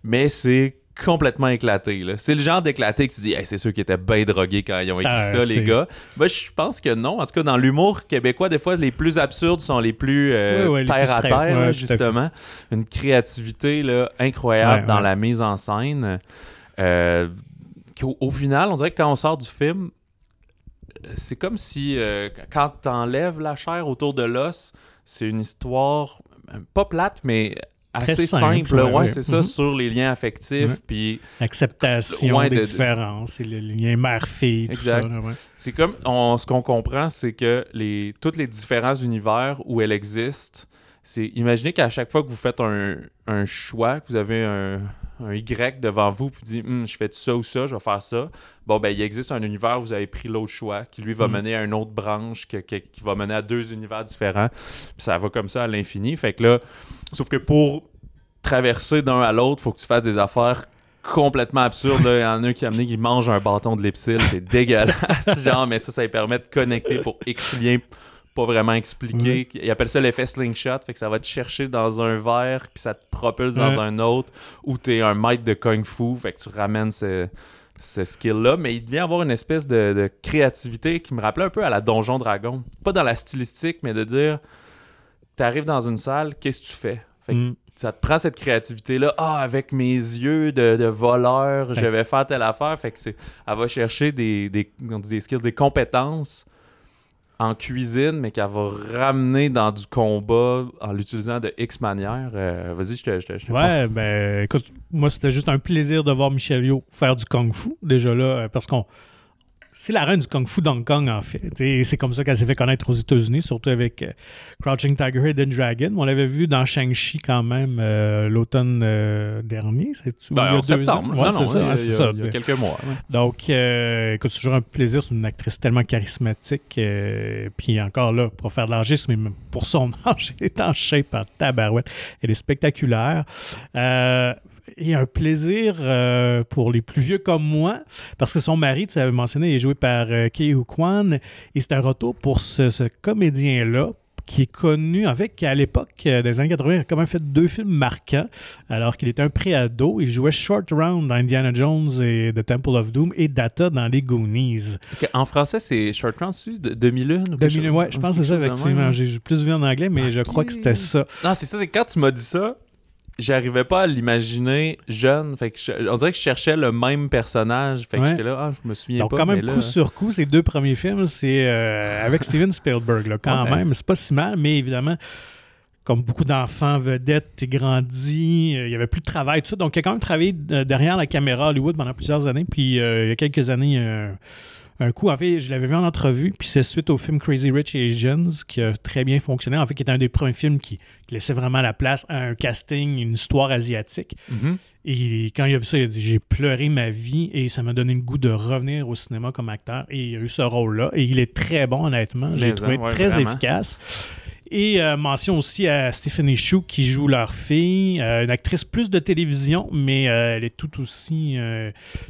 Speaker 2: mais c'est complètement éclaté. C'est le genre d'éclaté que tu dis, Hey, c'est ceux qui étaient bien drogués quand ils ont écrit
Speaker 1: Ah,
Speaker 2: ça, les gars. Moi, je pense que non. En tout cas, dans l'humour québécois, des fois, les plus absurdes sont les plus euh,
Speaker 1: les
Speaker 2: terre
Speaker 1: plus
Speaker 2: à terre,
Speaker 1: Ouais,
Speaker 2: là, justement. Une créativité là, incroyable
Speaker 1: Ouais,
Speaker 2: dans
Speaker 1: ouais.
Speaker 2: la mise en scène. Euh, au final, on dirait que quand on sort du film, c'est comme si euh, quand t'enlèves la chair autour de l'os, c'est une histoire euh, pas plate, mais assez
Speaker 1: simple, ouais,
Speaker 2: c'est ça,
Speaker 1: Mhm.
Speaker 2: sur les liens affectifs.
Speaker 1: Ouais.
Speaker 2: Puis
Speaker 1: L'acceptation
Speaker 2: Ouais,
Speaker 1: des
Speaker 2: de-
Speaker 1: différences et le lien mère-fille. tout
Speaker 2: Exact.
Speaker 1: ça,
Speaker 2: c'est comme, on, ce qu'on comprend, c'est que les, tous les différents univers où elle existe, c'est imaginez qu'à chaque fois que vous faites un, un choix, que vous avez un, un Y devant vous, puis dites, Hum, je fais ça ou ça, je vais faire ça. Bon, ben, il existe un univers où vous avez pris l'autre choix, qui lui va
Speaker 1: Mhm.
Speaker 2: mener à une autre branche, que- que- qui va mener à deux univers différents. Puis ça va comme ça à l'infini. Fait que là, sauf que pour traverser d'un à l'autre, faut que tu fasses des affaires complètement absurdes. là. Il y en a un qui a amené qui mange un bâton de l'Epsil. C'est dégueulasse. genre, mais ça, ça lui permet de connecter pour X liens pas vraiment expliqué. Il appelle ça l'effet slingshot. Fait que ça va te chercher dans un verre, puis ça te propulse dans un autre, ou t'es un maître de kung fu. Fait que tu ramènes ce, ce skill-là. Mais il devient avoir une espèce de, de créativité qui me rappelait un peu à la Donjon Dragon. Pas dans la stylistique, mais de dire t'arrives dans une salle, qu'est-ce que tu fais? Fait que
Speaker 1: Mm.
Speaker 2: ça te prend cette créativité-là. Ah, avec mes yeux de, de voleur, je vais faire telle affaire. Fait que c'est. Elle va chercher des, des, des skills, des compétences en cuisine, mais qu'elle va ramener dans du combat en l'utilisant de X manière. Euh, Vas-y, je te. Je te- je te-
Speaker 1: Ouais, ben écoute, moi c'était juste un plaisir de voir Michel Yo faire du kung fu déjà là, euh, parce qu'on c'est la reine du kung fu d'Hong Kong en fait. Et c'est comme ça qu'elle s'est fait connaître aux États-Unis, surtout avec euh, Crouching Tiger, Hidden Dragon. On l'avait vu dans Shang-Chi quand même euh, l'automne euh, dernier, c'est
Speaker 2: Ben, en septembre.
Speaker 1: Ouais,
Speaker 2: non, non,
Speaker 1: ça,
Speaker 2: il y a-
Speaker 1: ouais, c'est
Speaker 2: il y a-
Speaker 1: ça.
Speaker 2: il y a quelques mois. ouais.
Speaker 1: Donc, écoute, c'est toujours un plaisir. C'est une actrice tellement charismatique. puis encore là, pour faire de l'argisme, mais pour son âge, elle est en shape en tabarouette. Elle est spectaculaire. Et un plaisir euh, pour les plus vieux comme moi, parce que son mari, tu l'avais mentionné, il est joué par euh, Ke Hu Kwan. Et c'est un retour pour ce, ce comédien-là qui est connu, en fait, qui à l'époque euh, des années 80, a quand même fait deux films marquants, alors qu'il était un pré-ado. Il jouait Short Round dans Indiana Jones et The Temple of Doom et Data dans les Goonies.
Speaker 2: En français, c'est Short Round, c'est de 2001 ou quelque
Speaker 1: 2000,
Speaker 2: chose-
Speaker 1: ouais, je pense que c'est ça, effectivement. J'ai plus vu en anglais, mais je crois que c'était ça.
Speaker 2: Non, c'est ça, c'est quand tu m'as dit ça, j'arrivais pas à l'imaginer jeune. Fait que je- on dirait que je cherchais le même personnage. Fait que
Speaker 1: Ouais.
Speaker 2: j'étais là, ah, je me souviens
Speaker 1: Donc,
Speaker 2: pas.
Speaker 1: quand même,
Speaker 2: mais là-
Speaker 1: coup sur coup, ces deux premiers films, c'est euh, avec Steven Spielberg, là, quand
Speaker 2: Ouais.
Speaker 1: même. C'est pas si mal, mais évidemment, comme beaucoup d'enfants vedettes, t'es grandi, euh, il y avait plus de travail, tout ça. Donc, il a quand même travaillé euh, derrière la caméra à Hollywood pendant plusieurs années. Puis, euh, il y a quelques années, euh, un coup, en fait, je l'avais vu en entrevue, puis c'est suite au film Crazy Rich Asians qui a très bien fonctionné. En fait, qui est un des premiers films qui, qui laissait vraiment la place à un casting, une histoire asiatique.
Speaker 2: Mhm.
Speaker 1: Et quand il a vu ça, il a dit J'ai pleuré ma vie et ça m'a donné le goût de revenir au cinéma comme acteur. Et il a eu ce rôle-là. Et il est très bon, honnêtement. J'ai trouvé
Speaker 2: hein, ouais,
Speaker 1: très
Speaker 2: vraiment.
Speaker 1: efficace. Et euh, mention aussi à Stephanie Shu qui joue leur fille, euh, une actrice plus de télévision, mais euh, elle est tout aussi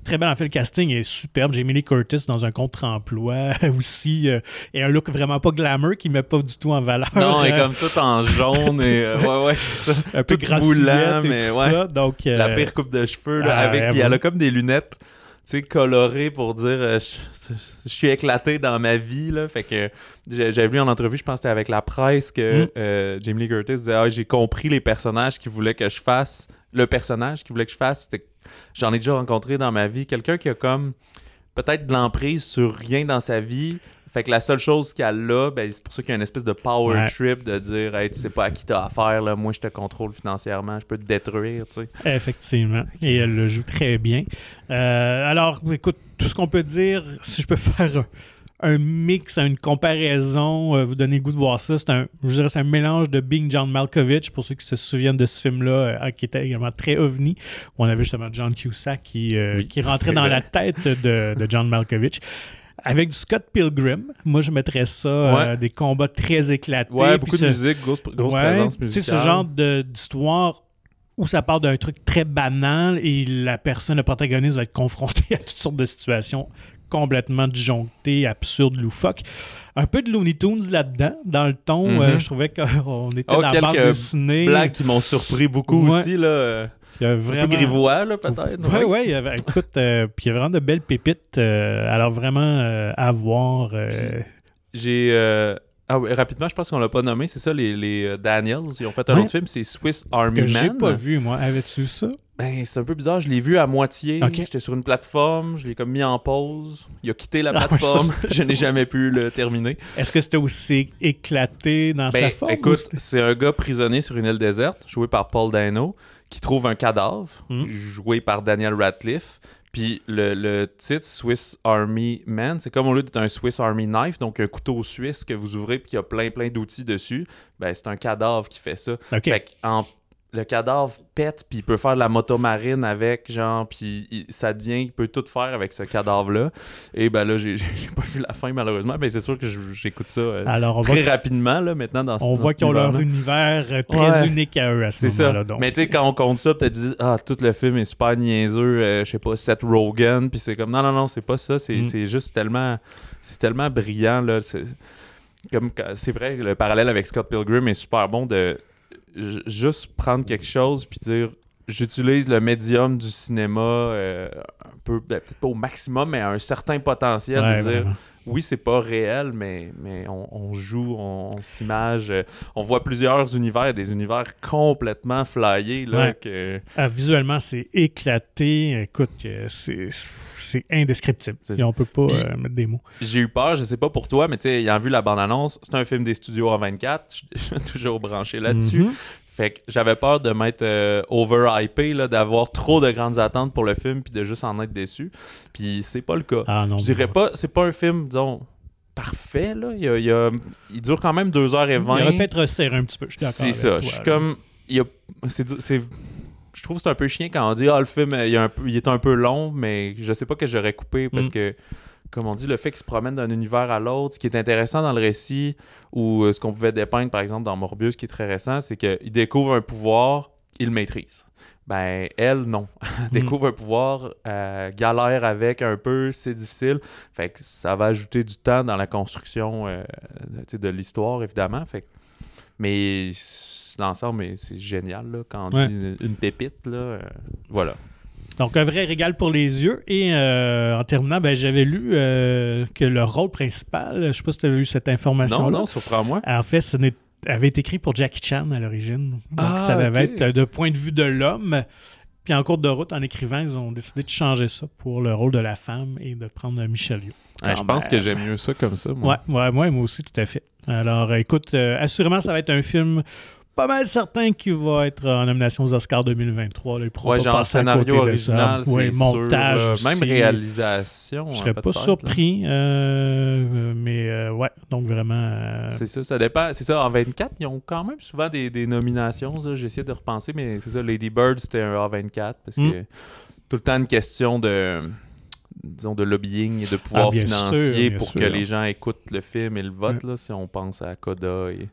Speaker 1: très belle. En fait, le casting est superbe. Jamie Lee Curtis dans un contre-emploi aussi, et un look vraiment pas glamour qui met pas du tout en valeur.
Speaker 2: Non, elle est comme tout en jaune et ouais, ouais, c'est ça.
Speaker 1: un peu
Speaker 2: moulant, mais
Speaker 1: tout
Speaker 2: ouais.
Speaker 1: ça. Donc,
Speaker 2: La pire coupe de cheveux, là,
Speaker 1: ah,
Speaker 2: avec. Puis elle a comme des lunettes, sais, colorées pour dire euh, je, je suis éclaté dans ma vie, là. Fait que j'avais vu en entrevue, je pense que c'était avec la presse, que
Speaker 1: Mm.
Speaker 2: euh, Jamie Lee Curtis disait Ah, j'ai compris les personnages qu'il voulait que je fasse. Le personnage qu'il voulait que je fasse, c'était. J'en ai déjà rencontré dans ma vie. Quelqu'un qui a comme peut-être de l'emprise sur rien dans sa vie. Fait que la seule chose qu'elle a, ben, c'est pour ça qu'il y a une espèce de power
Speaker 1: Ouais.
Speaker 2: trip de dire Hey, tu sais pas à qui t'as affaire, là. moi je te contrôle financièrement, je peux te détruire, tu sais.
Speaker 1: Effectivement. Et elle le joue très bien. Euh, alors, écoute, tout ce qu'on peut dire, si je peux faire un, un mix, une comparaison, euh, vous donner le goût de voir ça, c'est un, je dirais, c'est un mélange de Bing John Malkovich, pour ceux qui se souviennent de ce film-là, euh, qui était également très ovni, où on avait justement John Cusack qui, euh,
Speaker 2: Oui,
Speaker 1: qui rentrait dans
Speaker 2: vrai.
Speaker 1: la tête de, de John Malkovich. Avec du Scott Pilgrim, moi je mettrais ça, euh, des combats très éclatés.
Speaker 2: Ouais, beaucoup
Speaker 1: ce-
Speaker 2: de musique, grosse, grosse
Speaker 1: Ouais,
Speaker 2: présence
Speaker 1: Tu
Speaker 2: musicale.
Speaker 1: sais, ce genre d'histoire où ça part d'un truc très banal et la personne, le protagoniste, va être confronté à toutes sortes de situations complètement disjoncté, absurde, loufoque. Un peu de Looney Tunes là-dedans, dans le ton. Euh, je trouvais qu'on était
Speaker 2: Oh,
Speaker 1: dans la bande dessinée.
Speaker 2: Blagues qui m'ont surpris beaucoup
Speaker 1: Ouais.
Speaker 2: aussi, là.
Speaker 1: Il y a
Speaker 2: Un
Speaker 1: vraiment...
Speaker 2: peu grivois, là, peut-être.
Speaker 1: Oui, oui, avait- écoute, euh, puis il y a vraiment de belles pépites. euh, alors vraiment euh, à voir.
Speaker 2: J'ai. Ah oui, rapidement, je pense qu'on l'a pas nommé, c'est ça, les, les Daniels. Ils ont fait un
Speaker 1: Ouais.
Speaker 2: autre film, c'est Swiss Army
Speaker 1: que j'ai
Speaker 2: Man.
Speaker 1: pas vu, moi. Avais-tu ça?
Speaker 2: Ben, c'est un peu bizarre, je l'ai vu à moitié.
Speaker 1: Ok.
Speaker 2: J'étais sur une plateforme, je l'ai comme mis en pause. Il a quitté la
Speaker 1: Ah ouais,
Speaker 2: plateforme, je n'ai jamais pu le terminer.
Speaker 1: Est-ce que c'était aussi éclaté dans sa
Speaker 2: Ben,
Speaker 1: forme? ou
Speaker 2: écoute, c'est un gars prisonnier sur une île déserte, joué par Paul Dano, qui trouve un cadavre,
Speaker 1: Mhm.
Speaker 2: joué par Daniel Radcliffe. Puis le, le titre Swiss Army Man, c'est comme au lieu d'être un Swiss Army Knife, donc un couteau suisse que vous ouvrez puis il y a plein plein d'outils dessus, ben c'est un cadavre qui fait ça. Fait en- le cadavre pète puis il peut faire de la motomarine avec, genre, puis ça devient, il peut tout faire avec ce cadavre-là. Et ben là, j'ai pas vu la fin malheureusement, mais c'est sûr que j'écoute ça euh,
Speaker 1: Alors, on voit,
Speaker 2: très rapidement là maintenant dans ce
Speaker 1: on
Speaker 2: dans
Speaker 1: voit qu'ils ont leur univers euh, très
Speaker 2: Ouais.
Speaker 1: unique à eux à ce
Speaker 2: C'est ça.
Speaker 1: moment-là.
Speaker 2: Mais tu sais, quand on compte ça, peut-être dire, ah, tout le film est super niaiseux, euh, je sais pas, Seth Rogen, puis c'est comme, non, non, non, c'est pas ça, c'est
Speaker 1: Mm.
Speaker 2: juste tellement, c'est tellement brillant, là. C'est comme quand- c'est vrai, le parallèle avec Scott Pilgrim est super bon de juste prendre quelque chose, puis dire, j'utilise le médium du cinéma euh, un peu, ben, peut-être pas au maximum, mais à un certain potentiel,
Speaker 1: Ouais,
Speaker 2: de dire. Oui, c'est pas réel, mais, mais on, on joue, on, on s'image, euh, on voit plusieurs univers, des univers complètement flyés, là,
Speaker 1: Ouais.
Speaker 2: que...
Speaker 1: Ah, visuellement, c'est éclaté. Écoute, c'est c'est indescriptible. Et on peut pas
Speaker 2: Puis-
Speaker 1: euh, mettre des mots.
Speaker 2: J'ai eu peur, je sais pas pour toi, mais tu sais, ayant vu la bande-annonce, c'est un film des studios A24, je je suis toujours branché là-dessus.
Speaker 1: Mhm.
Speaker 2: Fait que j'avais peur de m'être euh, over-hypé, là, d'avoir trop de grandes attentes pour le film, puis de juste en être déçu. Puis c'est pas le cas.
Speaker 1: Ah non.
Speaker 2: Je dirais pas, c'est pas un film, disons, parfait, là. Il, y a- il y a- il dure quand même 2h20.
Speaker 1: Il aurait peut-être resserré un petit peu. Je suis d'accord.
Speaker 2: C'est ça.
Speaker 1: toi,
Speaker 2: Je suis comme. il y a- c'est, c'est- je trouve que c'est un peu chiant quand on dit Ah, le film, il est un peu long, mais je sais pas que j'aurais coupé parce
Speaker 1: Mm.
Speaker 2: que, comme on dit, le fait qu'il se promène d'un univers à l'autre, ce qui est intéressant dans le récit, ou euh, ce qu'on pouvait dépeindre, par exemple, dans Morbius, qui est très récent, c'est qu'il découvre un pouvoir, il le maîtrise. Ben, elle, non.
Speaker 1: Mm.
Speaker 2: découvre un pouvoir, euh, galère avec un peu, c'est difficile. Fait que ça va ajouter du temps dans la construction euh, de l'histoire, évidemment. Fait que- mais l'ensemble, c'est génial, là, quand on
Speaker 1: Ouais.
Speaker 2: dit une, une pépite, là. euh, voilà.
Speaker 1: Donc, un vrai régal pour les yeux. Et euh, en terminant, ben, j'avais lu euh, que le rôle principal, je sais pas si tu avais eu cette information
Speaker 2: Non, non, surprends-moi.
Speaker 1: En fait, ce avait été écrit pour Jackie Chan à l'origine. Donc,
Speaker 2: Ah,
Speaker 1: ça devait être de point de vue de l'homme. Puis en cours de route, en écrivant, ils ont décidé de changer ça pour le rôle de la femme et de prendre Michel Yeoh.
Speaker 2: Ouais, je
Speaker 1: Quand
Speaker 2: pense que j'aime mieux ça comme ça, moi.
Speaker 1: Ouais, ouais, moi, moi aussi, tout à fait. Alors, écoute, euh, assurément, ça va être un film pas mal certain qui va être en nomination aux Oscars 2023. Là, il
Speaker 2: Ouais,
Speaker 1: pas
Speaker 2: genre scénario
Speaker 1: côté de ça.
Speaker 2: original,
Speaker 1: Ouais, montage
Speaker 2: sûr, là.
Speaker 1: aussi.
Speaker 2: Même réalisation.
Speaker 1: Je
Speaker 2: hein,
Speaker 1: serais pas surpris, euh, mais euh, ouais, donc vraiment... euh,
Speaker 2: C'est ça, ça dépend. C'est ça, en 24, ils ont quand même souvent des, des nominations. J'ai essayé de repenser, mais c'est ça, Lady Bird, c'était un A24 parce
Speaker 1: Mm.
Speaker 2: que tout le temps une question de disons de lobbying et de pouvoir
Speaker 1: Ah, bien
Speaker 2: financier
Speaker 1: sûr,
Speaker 2: pour
Speaker 1: sûr.
Speaker 2: que les gens écoutent le film et le votent là, si on pense à Coda et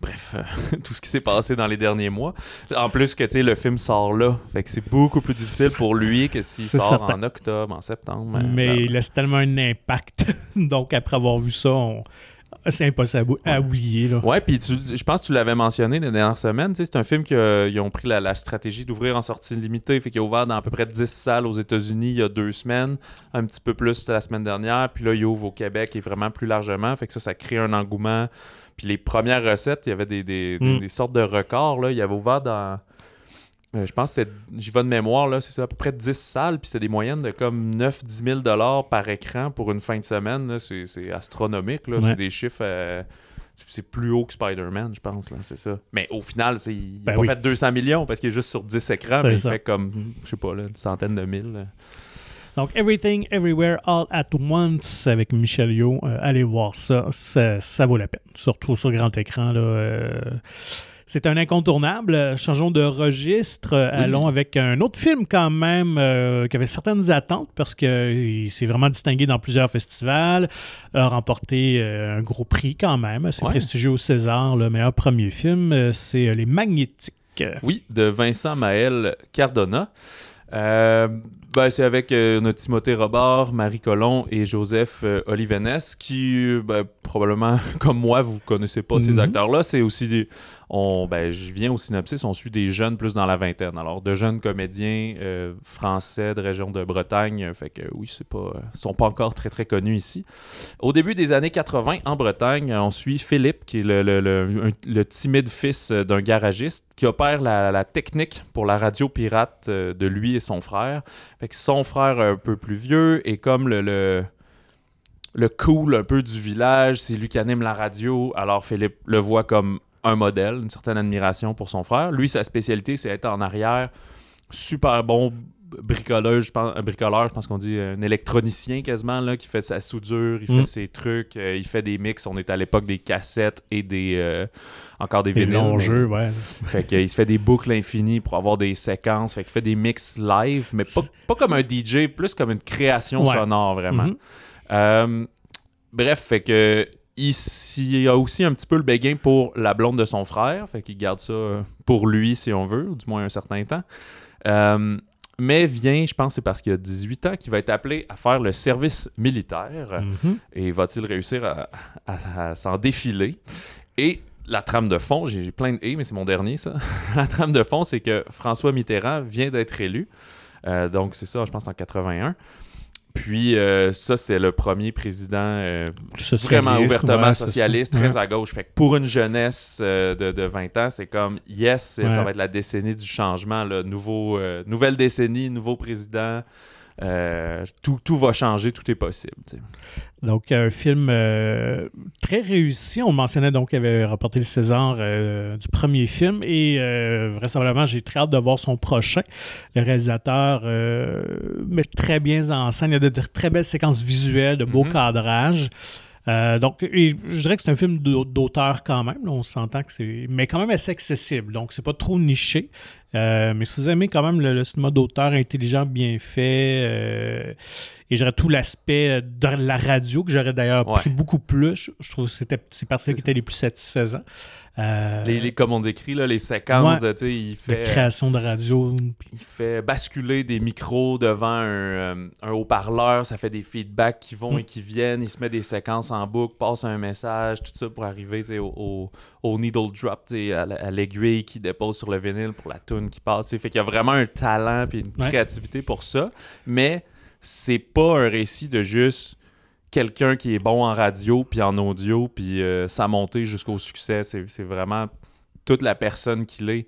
Speaker 2: bref euh, tout ce qui s'est passé dans les derniers mois en plus que tu sais le film sort là fait que c'est beaucoup plus difficile pour lui que s'il sort
Speaker 1: certain.
Speaker 2: en octobre en septembre euh,
Speaker 1: mais
Speaker 2: ben,
Speaker 1: il laisse tellement un impact. Donc, après avoir vu ça, on- c'est impossible à, oublier. Là.
Speaker 2: Ouais, puis je pense que tu l'avais mentionné la dernière semaine. C'est un film qu'ils ont pris la, la stratégie d'ouvrir en sortie limitée. Fait qu'il a ouvert dans à peu près 10 salles aux États-Unis il y a deux semaines, un petit peu plus la semaine dernière. Puis là, il ouvre au Québec et vraiment plus largement. Fait que ça, ça crée un engouement. Puis les premières recettes, il y avait des, des- des-
Speaker 1: Mm.
Speaker 2: des sortes de records. Là. Il avait ouvert dans. Euh, je pense que j'y vais de mémoire, là, c'est ça, à peu près 10 salles, puis c'est des moyennes de comme 9-10 000 dollars par écran pour une fin de semaine. C'est, astronomique, là.
Speaker 1: Ouais.
Speaker 2: c'est des chiffres euh, c'est- plus haut que Spider-Man, je pense, là, c'est ça. Mais au final, c'est, il
Speaker 1: Ben
Speaker 2: n'a pas
Speaker 1: oui.
Speaker 2: fait 200 millions parce qu'il est juste sur 10 écrans, mais
Speaker 1: ça.
Speaker 2: il fait comme, je sais pas, là, une centaine de mille. là.
Speaker 1: Donc, Everything, Everywhere, All at Once avec Michel Yeoh. Euh, allez voir ça. ça. ça vaut la peine. Surtout sur grand écran. Là, c'est un incontournable. Euh, Changeons de registre. Euh,
Speaker 2: Oui.
Speaker 1: Allons avec un autre film quand même euh, qui avait certaines attentes parce qu'il s'est vraiment distingué dans plusieurs festivals, a remporté un gros prix quand même,
Speaker 2: Ouais.
Speaker 1: prestigieux au César. Le meilleur premier film, c'est Les Magnétiques.
Speaker 2: Oui, de Vincent Maël Cardona. Euh, Ben, c'est avec euh, notre Timothée Robert, Marie Colomb et Joseph euh, Olivenes, qui, ben, probablement, comme moi, vous connaissez pas ces
Speaker 1: Mhm.
Speaker 2: acteurs-là. C'est aussi des. On, ben, je viens au synopsis, on suit des jeunes plus dans la vingtaine. Alors, de jeunes comédiens euh, français de région de Bretagne. Fait que oui, c'est pas, euh, sont pas encore très très connus ici. Au début des années 80, en Bretagne, on suit Philippe, qui est le, timide fils d'un garagiste, qui opère la, technique pour la radio pirate euh, de lui et son frère. Fait que son frère un peu plus vieux est comme le, le, le cool un peu du village, c'est lui qui anime la radio, alors Philippe le voit comme un modèle, une certaine admiration pour son frère. Lui, sa spécialité, c'est être en arrière, super bon bricoleur, je pense, un bricoleur, je pense qu'on dit un électronicien quasiment, là, qui fait sa soudure, il
Speaker 1: Mm.
Speaker 2: fait ses trucs, euh, il fait des mix. On est à l'époque des cassettes et des euh, encore des
Speaker 1: Des
Speaker 2: vinyles.
Speaker 1: longs jeux, ouais.
Speaker 2: fait qu'il se fait des boucles infinies pour avoir des séquences. Fait qu'il fait des mix live, mais pas, pas comme un DJ, plus comme une création
Speaker 1: Ouais.
Speaker 2: sonore, vraiment.
Speaker 1: Mhm.
Speaker 2: Euh, bref, fait que il, il a aussi un petit peu le béguin pour la blonde de son frère. Fait qu'il garde ça euh, pour lui, si on veut, ou du moins un certain temps. Euh, mais vient, je pense, c'est parce qu'il a 18 ans qu'il va être appelé à faire le service militaire.
Speaker 1: Mhm.
Speaker 2: Et va-t-il réussir à, à- à s'en défiler? Et la trame de fond, j'ai j'ai plein de et, mais c'est mon dernier, ça. la trame de fond, c'est que François Mitterrand vient d'être élu. Euh, donc, c'est ça, je pense, en 81. Puis, euh, ça, c'était le premier président euh, vraiment ouvertement
Speaker 1: ouais, c'est
Speaker 2: socialiste, très
Speaker 1: Ouais.
Speaker 2: à gauche. Fait que pour une jeunesse euh, de, de 20 ans, c'est comme, yes, c'est- ça va être la décennie du changement, là. Nouveau, nouvelle décennie, nouveau président. Euh, tout, tout va changer, tout est possible.
Speaker 1: Donc, un film euh, très réussi. On mentionnait donc qu'il avait remporté le César euh, du premier film et vraisemblablement, j'ai très hâte de voir son prochain. Le réalisateur met très bien en scène. Il y a de, de très belles séquences visuelles, de beaux
Speaker 2: Mhm.
Speaker 1: cadrages. Euh, donc, je dirais que c'est un film d'au- d'auteur quand même. on s'entend que c'est. Mais quand même assez accessible. Donc, c'est pas trop niché. Euh, mais si vous aimez quand même le, le cinéma d'auteur intelligent, bien fait, euh, et j'aurais tout l'aspect de la radio que j'aurais d'ailleurs
Speaker 2: Ouais.
Speaker 1: pris beaucoup plus. Je- trouve que c'était ces parties
Speaker 2: C'est
Speaker 1: qui étaient les plus satisfaisants. Euh,
Speaker 2: Les, les- comme on décrit, là, les séquences,
Speaker 1: Ouais.
Speaker 2: de, il fait,
Speaker 1: création de radio.
Speaker 2: il fait basculer des micros devant un, euh, un haut-parleur, ça fait des feedbacks qui vont
Speaker 1: Mm.
Speaker 2: et qui viennent, il se met des séquences en boucle, passe un message, tout ça pour arriver au, au- au needle drop, à, la- à l'aiguille qui dépose sur le vinyle pour la tune qui passe. Fait qu'il y a vraiment un talent et une
Speaker 1: Ouais.
Speaker 2: créativité pour ça, mais c'est pas un récit de juste quelqu'un qui est bon en radio puis en audio puis euh, sa montée jusqu'au succès. C'est c'est vraiment toute la personne qu'il est.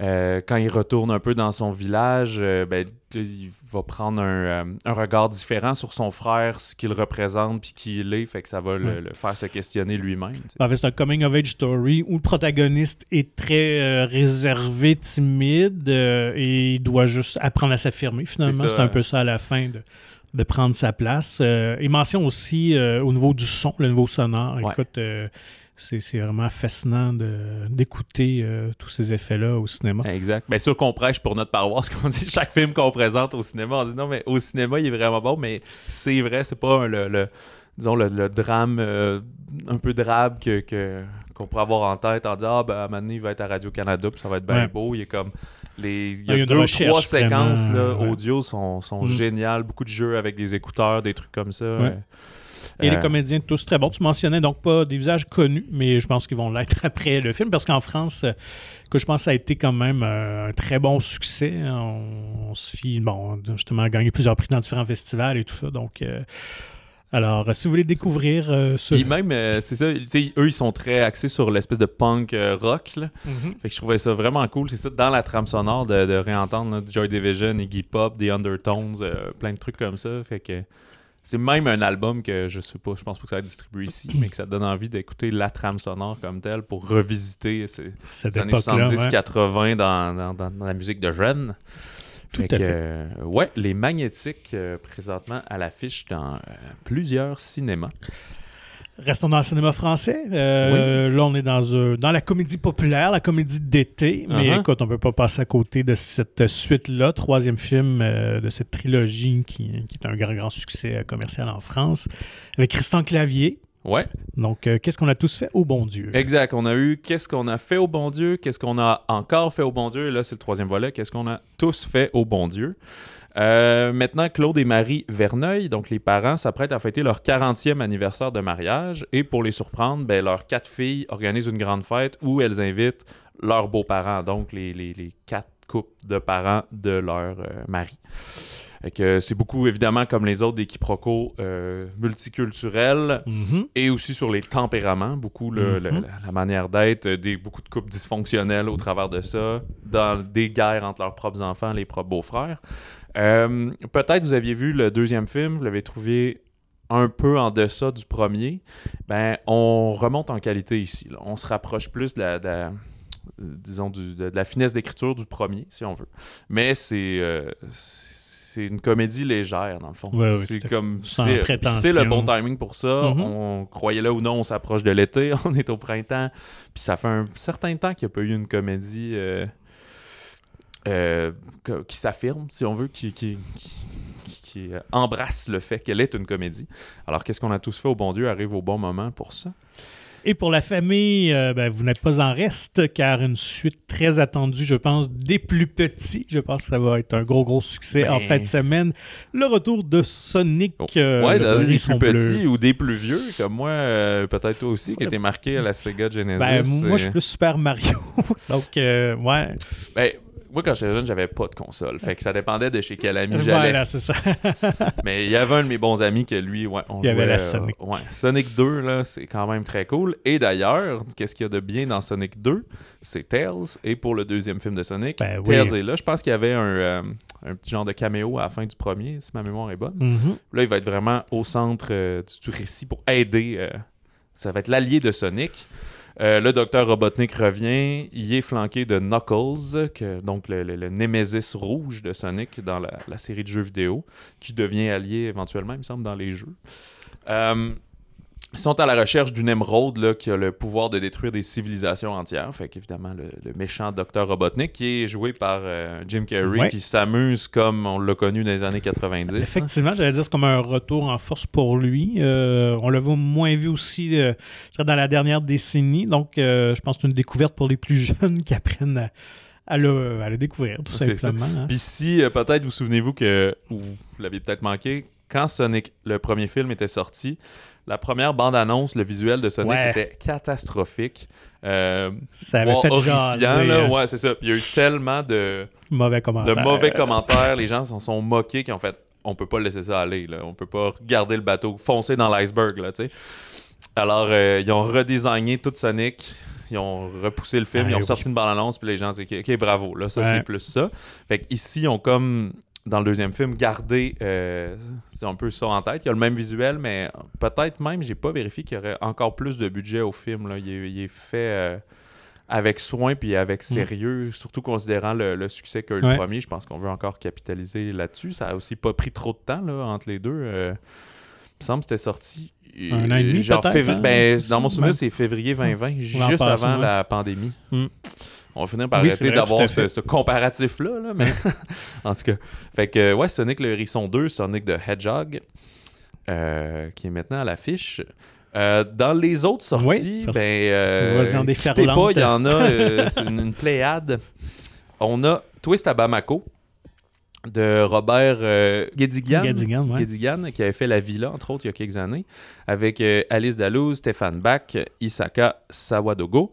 Speaker 2: Euh, quand il retourne un peu dans son village, euh, ben, il va prendre un, euh, un regard différent sur son frère, ce qu'il représente, puis qui il est, fait que ça va le, faire se questionner lui-même.
Speaker 1: En fait, c'est un coming of age story où le protagoniste est très réservé, timide et il doit juste apprendre à s'affirmer. Finalement,
Speaker 2: C'est
Speaker 1: un peu ça à la fin de, de prendre sa place. Il mentionne aussi au niveau du son, le niveau sonore.
Speaker 2: Ouais.
Speaker 1: Écoute, c'est vraiment fascinant d'écouter euh, tous ces effets-là au cinéma.
Speaker 2: Exact. Bien sûr qu'on prêche pour notre paroisse, qu'on dit chaque film qu'on présente au cinéma, on dit non, mais au cinéma, il est vraiment bon, mais c'est vrai, c'est pas un- le, le- disons, le, le drame euh, un peu drabe que, que- qu'on pourrait avoir en tête en disant, ah, ben, à un moment donné, il va être à Radio-Canada, puis ça va être bien
Speaker 1: Ouais.
Speaker 2: beau. Il y a comme. Les, il y a,
Speaker 1: il y a
Speaker 2: deux ou trois séquences là,
Speaker 1: ouais.
Speaker 2: audio sont, sont
Speaker 1: Mm.
Speaker 2: géniales. Beaucoup de jeux avec des écouteurs, des trucs comme ça.
Speaker 1: Ouais.
Speaker 2: Euh,
Speaker 1: Et les
Speaker 2: euh,
Speaker 1: comédiens tous très bons. Tu mentionnais donc pas des visages connus, mais je pense qu'ils vont l'être après le film, parce qu'en France, euh, que je pense que ça a été quand même euh, un très bon succès. On, on se fie, bon, justement, à gagner plusieurs prix dans différents festivals et tout ça. Donc, euh, alors, euh, si vous voulez découvrir euh, ce...
Speaker 2: Puis même, euh, c'est ça, eux, ils sont très axés sur l'espèce de punk euh, rock. Là.
Speaker 1: Mhm.
Speaker 2: Fait que je trouvais ça vraiment cool. C'est ça, dans la trame sonore, de, de réentendre là, Joy Division, Iggy Pop, The Undertones, euh, plein de trucs comme ça. Fait que c'est même un album que je sais pas, je pense pas que ça va être distribué ici, mais que ça donne envie d'écouter la trame sonore comme telle pour revisiter ces,
Speaker 1: cette
Speaker 2: ces années
Speaker 1: époque-là. ouais.
Speaker 2: 70-80 dans, dans, dans- dans la musique de jeunes.
Speaker 1: Tout
Speaker 2: Fait
Speaker 1: à
Speaker 2: que,
Speaker 1: fait.
Speaker 2: euh, ouais, les magnétiques euh, présentement à l'affiche dans euh, plusieurs cinémas.
Speaker 1: Restons dans le cinéma français. Euh, Là, on est dans, euh, dans la comédie populaire, la comédie d'été. Mais
Speaker 2: Uh-huh.
Speaker 1: écoute, on peut pas passer à côté de cette suite-là. Troisième film euh, de cette trilogie qui, qui est un grand, grand succès euh, commercial en France. Avec Christian Clavier.
Speaker 2: Ouais,
Speaker 1: Donc, qu'est-ce qu'on a tous fait au bon Dieu?
Speaker 2: exact. On a eu qu'est-ce qu'on a fait au bon Dieu, qu'est-ce qu'on a encore fait au bon Dieu, et là c'est le troisième volet, qu'est-ce qu'on a tous fait au bon Dieu? Euh, maintenant, Claude et Marie Verneuil, donc les parents, s'apprêtent à fêter leur 40e anniversaire de mariage. Et pour les surprendre, ben, leurs quatre filles organisent une grande fête où elles invitent leurs beaux-parents, donc les, les- les quatre couples de parents de leur euh, mari. C'est beaucoup, évidemment, comme les autres, des quiproquos euh, multiculturels
Speaker 1: Mhm.
Speaker 2: et aussi sur les tempéraments, beaucoup le-
Speaker 1: Mhm.
Speaker 2: la, la manière d'être, euh, beaucoup de couples dysfonctionnels au travers de ça, dans des guerres entre leurs propres enfants, les propres beaux-frères. Euh, Peut-être vous aviez vu le deuxième film, vous l'avez trouvé un peu en deçà du premier. Ben, on remonte en qualité ici. là. On se rapproche plus de la, de la- disons, du- de, de la finesse d'écriture du premier, si on veut. Mais c'est euh, c'est une comédie légère, dans le fond.
Speaker 1: Ouais,
Speaker 2: c'est comme c'est le bon timing pour ça.
Speaker 1: Mhm.
Speaker 2: On croyait là ou non, on s'approche de l'été, on est au printemps. Puis ça fait un certain temps qu'il n'y a pas eu une comédie euh, euh, qui s'affirme, si on veut, qui, qui, qui- qui, euh, embrasse le fait qu'elle est une comédie. Alors qu'est-ce qu'on a tous fait au bon Dieu arrive au bon moment pour ça.
Speaker 1: Et pour la famille, euh, ben, vous n'êtes pas en reste, car une suite très attendue, je pense, des plus petits. Je pense que ça va être un gros, gros succès
Speaker 2: Ben.
Speaker 1: en fin de semaine. Le retour de Sonic.
Speaker 2: Oh.
Speaker 1: euh,
Speaker 2: ouais,
Speaker 1: le
Speaker 2: j'avais des plus petits ou des plus vieux, comme moi, euh, peut-être toi aussi, qui était marqué à la Sega Genesis.
Speaker 1: Ben, moi, je suis plus Super Mario. Donc, ouais.
Speaker 2: Moi, quand j'étais jeune, j'avais pas de console. Fait que ça dépendait de chez quel ami j'allais.
Speaker 1: Voilà, c'est ça.
Speaker 2: Mais il y avait un de mes bons amis que lui, ouais, on
Speaker 1: Il y avait
Speaker 2: jouait,
Speaker 1: la
Speaker 2: euh,
Speaker 1: Sonic.
Speaker 2: ouais, Sonic 2, là, c'est quand même très cool. Et d'ailleurs, qu'est-ce qu'il y a de bien dans Sonic 2? C'est Tails. Et pour le deuxième film de Sonic,
Speaker 1: Ben oui.
Speaker 2: Tails est là. Je pense qu'il y avait un, euh, un petit genre de caméo à la fin du premier, si ma mémoire est bonne.
Speaker 1: Mhm.
Speaker 2: Là, il va être vraiment au centre euh, du, du récit pour aider. ça va être l'allié de Sonic. Euh, le docteur Robotnik revient. Il est flanqué de Knuckles, que, donc le, némésis rouge de Sonic dans la, série de jeux vidéo, qui devient allié éventuellement, il me semble, dans les jeux. Euh, sont à la recherche d'une émeraude là, qui a le pouvoir de détruire des civilisations entières. Fait qu'évidemment, le, le méchant docteur Robotnik, qui est joué par euh, Jim Carrey,
Speaker 1: Ouais.
Speaker 2: qui s'amuse comme on l'a connu dans les années 90. hein.
Speaker 1: Effectivement, j'allais dire c'est comme un retour en force pour lui. Euh, on l'a moins vu aussi euh, dans la dernière décennie. Donc, je pense que c'est une découverte pour les plus jeunes qui apprennent à, à le, à le découvrir, tout simplement. hein.
Speaker 2: Puis si, peut-être, vous souvenez-vous que, ou vous l'avez peut-être manqué, quand Sonic, le premier film, était sorti, la première bande-annonce, le visuel de Sonic
Speaker 1: Ouais.
Speaker 2: était catastrophique. Euh,
Speaker 1: Ça avait fait
Speaker 2: horrifiant, là. Ouais, c'est ça. Puis il y a eu tellement de,
Speaker 1: mauvais
Speaker 2: de
Speaker 1: commentaires.
Speaker 2: mauvais commentaires. Les gens s'en sont moqués qui ont fait on peut pas laisser ça aller, là. On peut pas garder le bateau, foncer dans l'iceberg, là. Alors, euh, ils ont redesigné tout Sonic. Ils ont repoussé le film,
Speaker 1: Ah,
Speaker 2: ils ont
Speaker 1: oui.
Speaker 2: sorti une bande-annonce, puis les gens disent OK, ok, bravo, là, ça
Speaker 1: Ouais.
Speaker 2: c'est plus ça. Fait qu'ici, ils ont comme, dans le deuxième film, gardé euh, c'est un peu ça en tête. Il y a le même visuel, mais peut-être même, j'ai pas vérifié qu'il y aurait encore plus de budget au film. Là. Il, est, il est fait euh, avec soin puis avec sérieux, surtout considérant le, le succès qu'a eu
Speaker 1: Mm. Ouais.
Speaker 2: le premier. Je pense qu'on veut encore capitaliser là-dessus. Ça a aussi pas pris trop de temps là, entre les deux. Euh, il me semble que c'était sorti.
Speaker 1: Un an et demi,
Speaker 2: genre
Speaker 1: hein,
Speaker 2: ben, dans mon souvenir, c'est février 2020,
Speaker 1: L'an
Speaker 2: juste avant
Speaker 1: ouais.
Speaker 2: la pandémie.
Speaker 1: Mm.
Speaker 2: On va finir par
Speaker 1: Oui,
Speaker 2: arrêter d'avoir ce, ce comparatif-là, là, mais en tout cas. Fait que, ouais, Sonic le Hérisson 2, Sonic the Hedgehog, euh, qui est maintenant à l'affiche. Euh, dans les autres sorties,
Speaker 1: Oui,
Speaker 2: ben, euh, pas, il y en a, euh, une, une pléiade. On a Twist à Bamako de Robert euh,
Speaker 1: ouais.
Speaker 2: Qui avait fait La Villa, entre autres, il y a quelques années, avec euh, Alice Dalouse, Stéphane Bach, Isaka Sawadogo.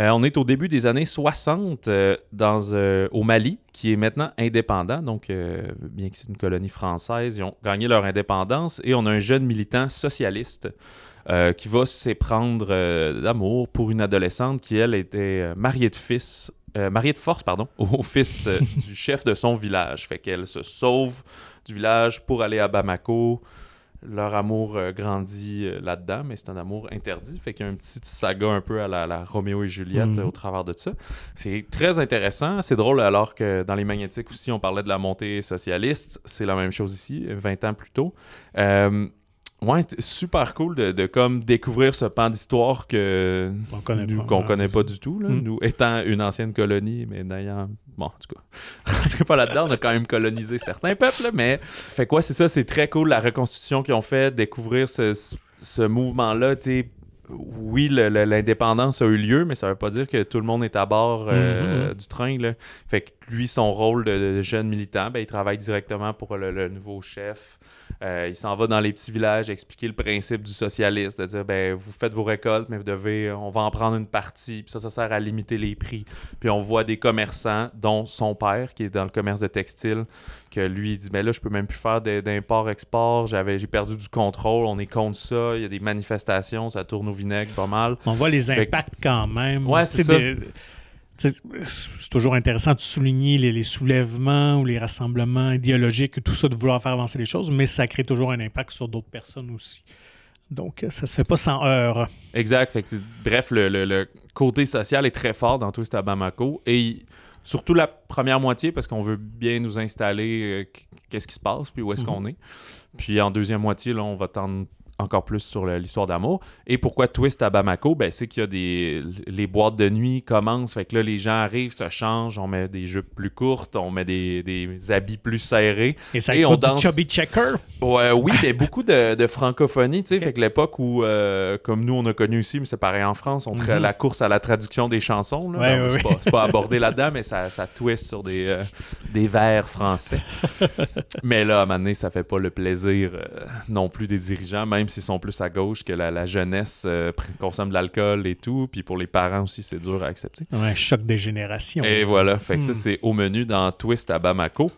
Speaker 2: Euh, on est au début des années 60 euh, euh, au Mali, qui est maintenant indépendant. Donc, bien que c'est une colonie française, ils ont gagné leur indépendance et on a un jeune militant socialiste qui va s'éprendre d'amour pour une adolescente qui, elle, était mariée de force, pardon, au fils du chef de son village. Fait qu'elle se sauve du village pour aller à Bamako. Leur amour euh, grandit euh, là-dedans, mais c'est un amour interdit. Fait qu'il y a un petit saga un peu à la, la Roméo et Juliette
Speaker 1: Mhm.
Speaker 2: euh, au travers de ça. C'est très intéressant. C'est drôle alors que dans les magnétiques aussi, on parlait de la montée socialiste. C'est la même chose ici, 20 ans plus tôt. Ouais, super cool de, de comme découvrir ce pan d'histoire que
Speaker 1: On connaît
Speaker 2: nous,
Speaker 1: pas,
Speaker 2: qu'on connaît pas du tout. Là.
Speaker 1: Mm.
Speaker 2: Nous étant une ancienne colonie, mais n'ayant. Bon, en tout cas, on pas là-dedans. On a quand même colonisé certains peuples, mais. Fait quoi, c'est ça, c'est très cool la reconstitution qu'ils ont fait, découvrir ce, ce- mouvement-là, tu oui, le- le- l'indépendance a eu lieu, mais ça veut pas dire que tout le monde est à bord euh,
Speaker 1: Mhm.
Speaker 2: du train. Là. Fait que lui, son rôle de, jeune militant, ben, il travaille directement pour le, le nouveau chef. Euh, il s'en va dans les petits villages expliquer le principe du socialiste, de dire ben vous faites vos récoltes, mais vous devez, on va en prendre une partie, puis ça, ça sert à limiter les prix. Puis on voit des commerçants, dont son père, qui est dans le commerce de textile, que lui il dit ben là je peux même plus faire d'import-export, j'avais j'ai perdu du contrôle, on est contre ça, il y a des manifestations, ça tourne au vinaigre pas mal.
Speaker 1: On voit les
Speaker 2: Fait
Speaker 1: impacts quand même.
Speaker 2: Ouais, c'est ça.
Speaker 1: des- C'est toujours intéressant de souligner les, les soulèvements ou les rassemblements idéologiques, tout ça, de vouloir faire avancer les choses, mais ça crée toujours un impact sur d'autres personnes aussi. Donc, euh, ça se fait pas sans heurts.
Speaker 2: Exact. Fait que, bref, le, le- le côté social est très fort dans Twist à Bamako. Et surtout la première moitié, parce qu'on veut bien nous installer euh, qu- qu'est-ce qui se passe, puis où est-ce
Speaker 1: Mhm.
Speaker 2: qu'on est. Puis en deuxième moitié, là, on va tendre encore plus sur l'histoire d'amour. Et pourquoi Twist à Bamako? Ben, c'est qu'il y a des... Les boîtes de nuit commencent, fait que là, les gens arrivent, se changent, on met des jupes plus courtes, on met des, des habits plus serrés.
Speaker 1: Et ça
Speaker 2: Et on danse-
Speaker 1: du chubby checker?
Speaker 2: Ouais, oui, mais beaucoup de, de francophonie, tu sais,
Speaker 1: Ok.
Speaker 2: fait que l'époque où, euh, comme nous, on a connu ici, mais c'est pareil en France, on tra-
Speaker 1: Mhm.
Speaker 2: la course à la traduction des chansons, là,
Speaker 1: Ouais, ouais,
Speaker 2: c'est. Pas, pas abordé là-dedans, mais ça, ça twist sur des, euh, des vers français. mais là, à un moment donné, ça fait pas le plaisir euh, non plus des dirigeants, même s'ils sont plus à gauche, que la, la jeunesse euh, consomme de l'alcool et tout, puis pour les parents aussi, c'est dur à accepter.
Speaker 1: Un choc des générations.
Speaker 2: Et voilà, fait que ça,
Speaker 1: Hmm.
Speaker 2: c'est au menu dans Twist à Bamako.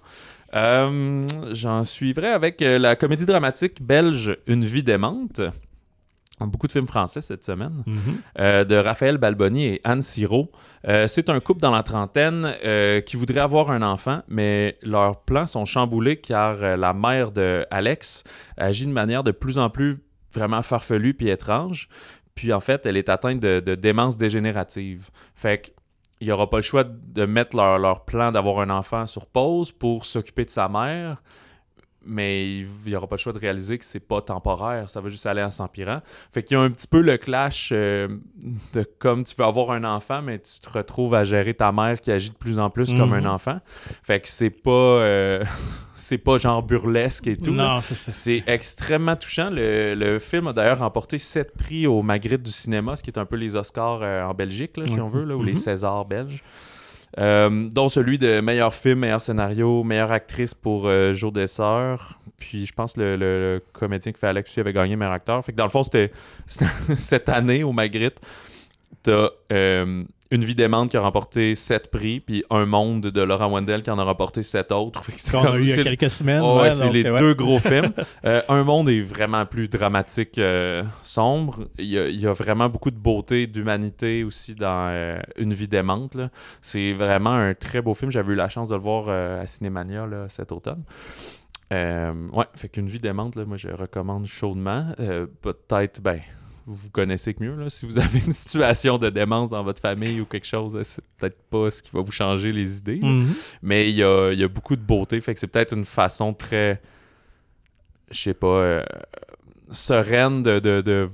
Speaker 2: Euh, J'en suivrai avec euh, la comédie dramatique belge Une vie démente. Beaucoup de films français cette semaine.
Speaker 1: Mhm.
Speaker 2: euh, de Raphaël Balboni et Anne Siro. Euh, c'est un couple dans la trentaine euh, qui voudrait avoir un enfant, mais leurs plans sont chamboulés car la mère de Alex agit de manière de plus en plus vraiment farfelue puis étrange. Puis en fait, elle est atteinte de, de démence dégénérative. Fait que il n'y aura pas le choix de mettre leur, leur plan d'avoir un enfant sur pause pour s'occuper de sa mère, mais il n'y aura pas le choix de réaliser que c'est pas temporaire, ça va juste aller en s'empirant. Fait qu'il y a un petit peu le clash euh, de comme tu veux avoir un enfant, mais tu te retrouves à gérer ta mère qui agit de plus en plus comme
Speaker 1: Mhm.
Speaker 2: un enfant. Fait que c'est pas euh, c'est pas genre burlesque et tout.
Speaker 1: Non, c'est ça.
Speaker 2: C'est extrêmement touchant. Le, le film a d'ailleurs remporté sept prix au Magritte du cinéma, ce qui est un peu les Oscars euh, en Belgique, là, si on veut, là, ou les
Speaker 1: Mhm.
Speaker 2: Césars belges. Euh, dont celui de meilleur film, meilleur scénario, meilleure actrice pour euh, Jour des Sœurs. Puis je pense le, le- comédien qui fait Alex avait gagné meilleur acteur. Fait que dans le fond, c'était cette année au Magritte. T'as euh, Une vie démente qui a remporté sept prix, puis Un monde de Laurent Wendell qui en a remporté sept autres. Fait que
Speaker 1: Qu'on a eu il y a quelques semaines.
Speaker 2: Oh, ouais, c'est les deux gros films. Euh, un monde est vraiment plus dramatique, euh, sombre. Il y, a, il y a vraiment beaucoup de beauté, d'humanité aussi dans euh, Une vie démente. là. C'est vraiment un très beau film. J'avais eu la chance de le voir à Cinémania là, cet automne. Ouais, fait qu'Une vie démente, là, moi je recommande chaudement. Peut-être, ben, vous connaissez que mieux. Là. Si vous avez une situation de démence dans votre famille ou quelque chose, c'est peut-être pas ce qui va vous changer les idées.
Speaker 1: Mhm.
Speaker 2: Mais il y a, y a beaucoup de beauté, fait que c'est peut-être une façon très, je sais pas, euh, sereine de,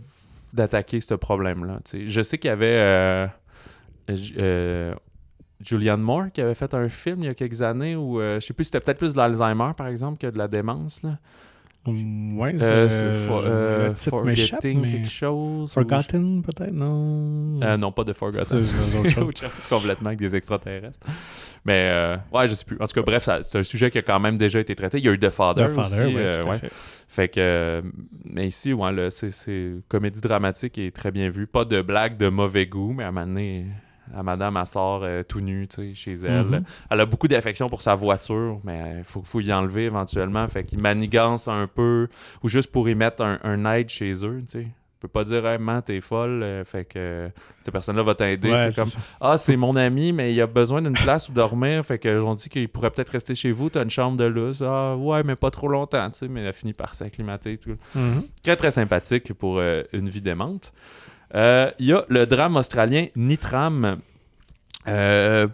Speaker 2: d'attaquer ce problème-là. Je sais qu'il y avait euh, euh, Julianne Moore qui avait fait un film il y a quelques années où, euh, je sais plus, c'était peut-être plus de l'Alzheimer, par exemple, que de la démence. Là.
Speaker 1: Ouais,
Speaker 2: Euh,
Speaker 1: c'est-
Speaker 2: for- euh,
Speaker 1: m'échappe,
Speaker 2: Forgetting
Speaker 1: mais-
Speaker 2: quelque chose. ou-
Speaker 1: Forgotten, peut-être, non?
Speaker 2: Euh, non, pas de Forgotten.
Speaker 1: C'est-
Speaker 2: complètement avec des extraterrestres. Mais euh, ouais, je sais plus. En tout cas, bref, c'est un sujet qui a quand même déjà été traité. Il y a eu The Father,
Speaker 1: The Father,
Speaker 2: aussi.
Speaker 1: ouais,
Speaker 2: euh,
Speaker 1: fait.
Speaker 2: Fait que, euh, mais ici, ouais, c'est comédie dramatique et très bien vue. Pas de blague de mauvais goût, mais à un moment donné, la madame, elle sort euh, tout nue, tu sais, chez elle.
Speaker 1: Mhm.
Speaker 2: Elle a beaucoup d'affection pour sa voiture, mais il faut, faut y enlever éventuellement. Fait qu'il manigance un peu, ou juste pour y mettre un, un aide chez eux, tu sais. On peut pas dire, hey, man, t'es folle, euh, fait que cette personne-là va t'aider.
Speaker 1: Ouais,
Speaker 2: c'est comme,
Speaker 1: ça.
Speaker 2: ah, c'est mon ami, mais il a besoin d'une place où dormir. Fait que on dit qu'il pourrait peut-être rester chez vous. T'as une chambre de luxe. Ah, ouais, mais pas trop longtemps, tu sais. Mais elle a fini par s'acclimater. tout.
Speaker 1: Mhm.
Speaker 2: Très, très sympathique pour euh, une vie démente. Euh, Il y a le drame australien Nitram. Euh,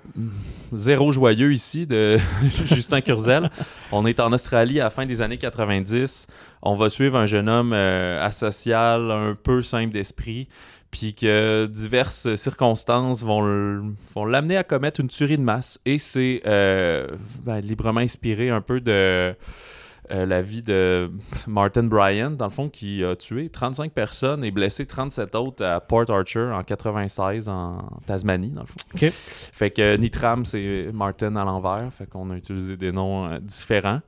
Speaker 2: zéro joyeux ici de Justin Curzel. On est en Australie à la fin des années 90. On va suivre un jeune homme euh, asocial, un peu simple d'esprit, puis que diverses circonstances vont l'amener à commettre une tuerie de masse. Et c'est euh, ben, librement inspiré un peu de euh, la vie de Martin Bryan, dans le fond, qui a tué 35 personnes et blessé 37 autres à Port Arthur en 96 en Tasmanie, dans le fond.
Speaker 1: OK.
Speaker 2: Fait que Nitram, c'est Martin à l'envers. Fait qu'on a utilisé des noms euh, différents.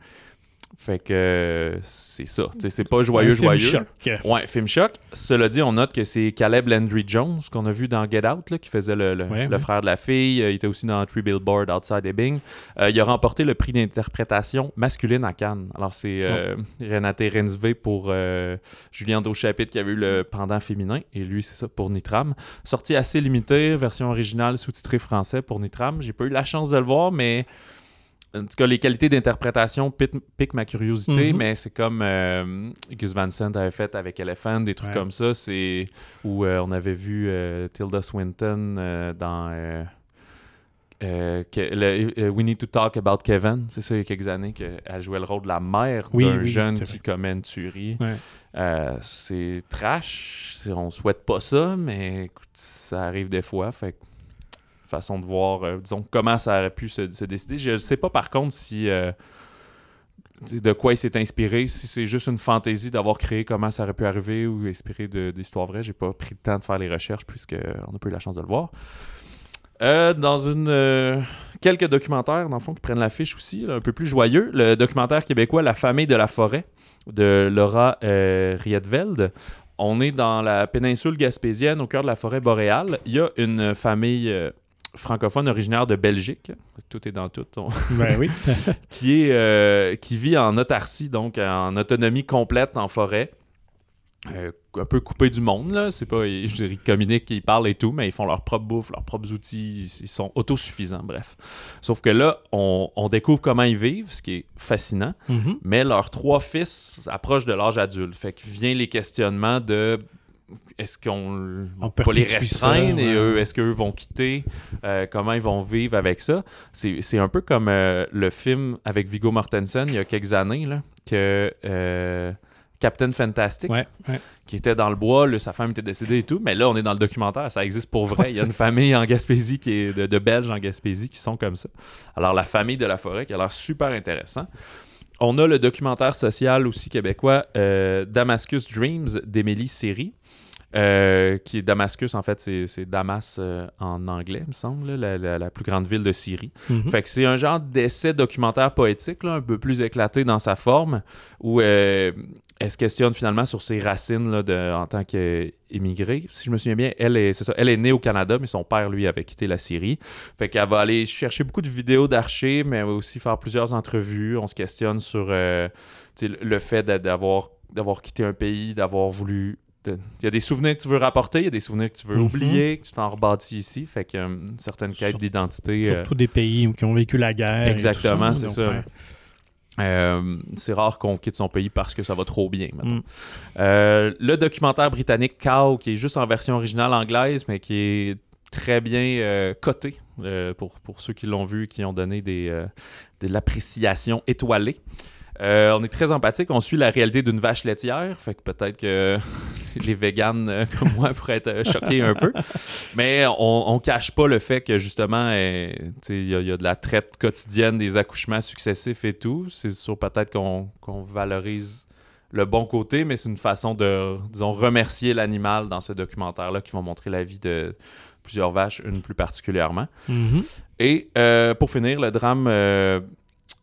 Speaker 2: Fait que c'est ça. C'est pas joyeux,
Speaker 1: Un film
Speaker 2: joyeux.
Speaker 1: choc.
Speaker 2: Ouais, film choc. Cela dit, on note que c'est Caleb Landry Jones qu'on a vu dans Get Out, là, qui faisait le, le-
Speaker 1: Ouais,
Speaker 2: le
Speaker 1: ouais.
Speaker 2: frère de la fille. Euh, Il était aussi dans Three Billboards Outside Ebbing. Euh, il a remporté le prix d'interprétation masculine à Cannes. Alors, c'est euh, Renate Rensve pour euh, Julien Dauchapit qui avait eu le pendant féminin. Et lui, c'est ça pour Nitram. Sortie assez limitée, version originale sous-titrée français pour Nitram. J'ai pas eu la chance de le voir, mais. En tout cas, les qualités d'interprétation piquent ma curiosité,
Speaker 1: Mhm.
Speaker 2: mais c'est comme euh, Gus Van Sant avait fait avec Elephant, des trucs
Speaker 1: Ouais.
Speaker 2: comme ça. C'est où euh, on avait vu euh, Tilda Swinton dans le- We Need to Talk About Kevin. C'est ça, il y a quelques années qu'elle jouait le rôle de la mère
Speaker 1: Oui,
Speaker 2: d'un
Speaker 1: oui,
Speaker 2: jeune qui commet une tuerie.
Speaker 1: Ouais.
Speaker 2: C'est trash. On souhaite pas ça, mais écoute, ça arrive des fois. Fait que, façon de voir, euh, disons, comment ça aurait pu se, se décider. Je sais pas par contre si euh, sais, de quoi il s'est inspiré, si c'est juste une fantaisie d'avoir créé comment ça aurait pu arriver ou inspiré d'histoires vraies. J'ai pas pris le temps de faire les recherches puisqu'on n'a pas eu la chance de le voir. Euh, dans une quelques documentaires, dans le fond, qui prennent l'affiche aussi, un peu plus joyeux. Le documentaire québécois La famille de la forêt de Laura euh, Rietveld. On est dans la péninsule gaspésienne, au cœur de la forêt boréale. Il y a une famille francophone originaire de Belgique. Tout est dans tout. On-
Speaker 1: Ben oui.
Speaker 2: qui, est, euh, qui vit en autarcie, donc en autonomie complète en forêt. Euh, un peu coupé du monde, là. C'est pas, je dirais, ils communiquent, ils parlent et tout, mais ils font leur propre bouffe, leurs propres outils, ils, ils sont autosuffisants, bref. Sauf que là, on, on découvre comment ils vivent, ce qui est fascinant,
Speaker 1: Mhm.
Speaker 2: mais leurs trois fils approchent de l'âge adulte. Fait que vient les questionnements de est-ce qu'on
Speaker 1: On
Speaker 2: peut pas les
Speaker 1: ça,
Speaker 2: restreindre et eux, est-ce qu'eux vont quitter? Euh, comment ils vont vivre avec ça? C'est c'est un peu comme euh, le film avec Viggo Mortensen il y a quelques années là, que euh, Captain Fantastic
Speaker 1: Ouais, ouais.
Speaker 2: qui était dans le bois, là, sa femme était décédée et tout, mais là on est dans le documentaire, ça existe pour vrai. Il y a une famille en Gaspésie qui est de, de Belges en Gaspésie qui sont comme ça. Alors la famille de la forêt qui a l'air super intéressant. On a le documentaire social aussi québécois euh, Damascus Dreams d'Émilie Seri. euh, qui est Damascus, en fait, c'est Damas euh, en anglais, il me semble, la, la- la plus grande ville de Syrie.
Speaker 1: Mhm.
Speaker 2: Fait que c'est un genre d'essai documentaire poétique, là, un peu plus éclaté dans sa forme, où euh, elle se questionne finalement sur ses racines là, de, en tant qu'émigrée. Si je me souviens bien, elle est, c'est ça, elle est née au Canada, mais son père, lui, avait quitté la Syrie. Fait qu'elle va aller chercher beaucoup de vidéos d'archives, mais elle va aussi faire plusieurs entrevues. On se questionne sur euh, le- fait d'a- d'avoir, quitté un pays, d'avoir voulu... Il y a des souvenirs que tu veux rapporter, il y a des souvenirs que tu veux
Speaker 1: Mhm.
Speaker 2: oublier, que tu t'en rebâtis ici. Fait qu'il y a une certaine quête
Speaker 1: Sur-
Speaker 2: d'identité. euh,
Speaker 1: Surtout des pays qui ont vécu la guerre.
Speaker 2: Exactement, c'est ça.
Speaker 1: ouais.
Speaker 2: Euh, c'est rare qu'on quitte son pays parce que ça va trop bien.
Speaker 1: Mm.
Speaker 2: Euh, le documentaire britannique Cow, qui est juste en version originale anglaise, mais qui est très bien euh, coté pour, pour ceux qui l'ont vu et qui ont donné des, de l'appréciation étoilée. On est très empathique, on suit la réalité d'une vache laitière, fait que peut-être que les véganes euh, comme moi pourraient être euh, choqués un peu. Mais on, on cache pas le fait que justement, euh, il y, y a de la traite quotidienne, des accouchements successifs et tout. C'est sûr peut-être qu'on valorise le bon côté, mais c'est une façon de, disons, remercier l'animal dans ce documentaire-là qui va montrer la vie de plusieurs vaches, une plus particulièrement.
Speaker 1: Mhm.
Speaker 2: Et euh, pour finir, le drame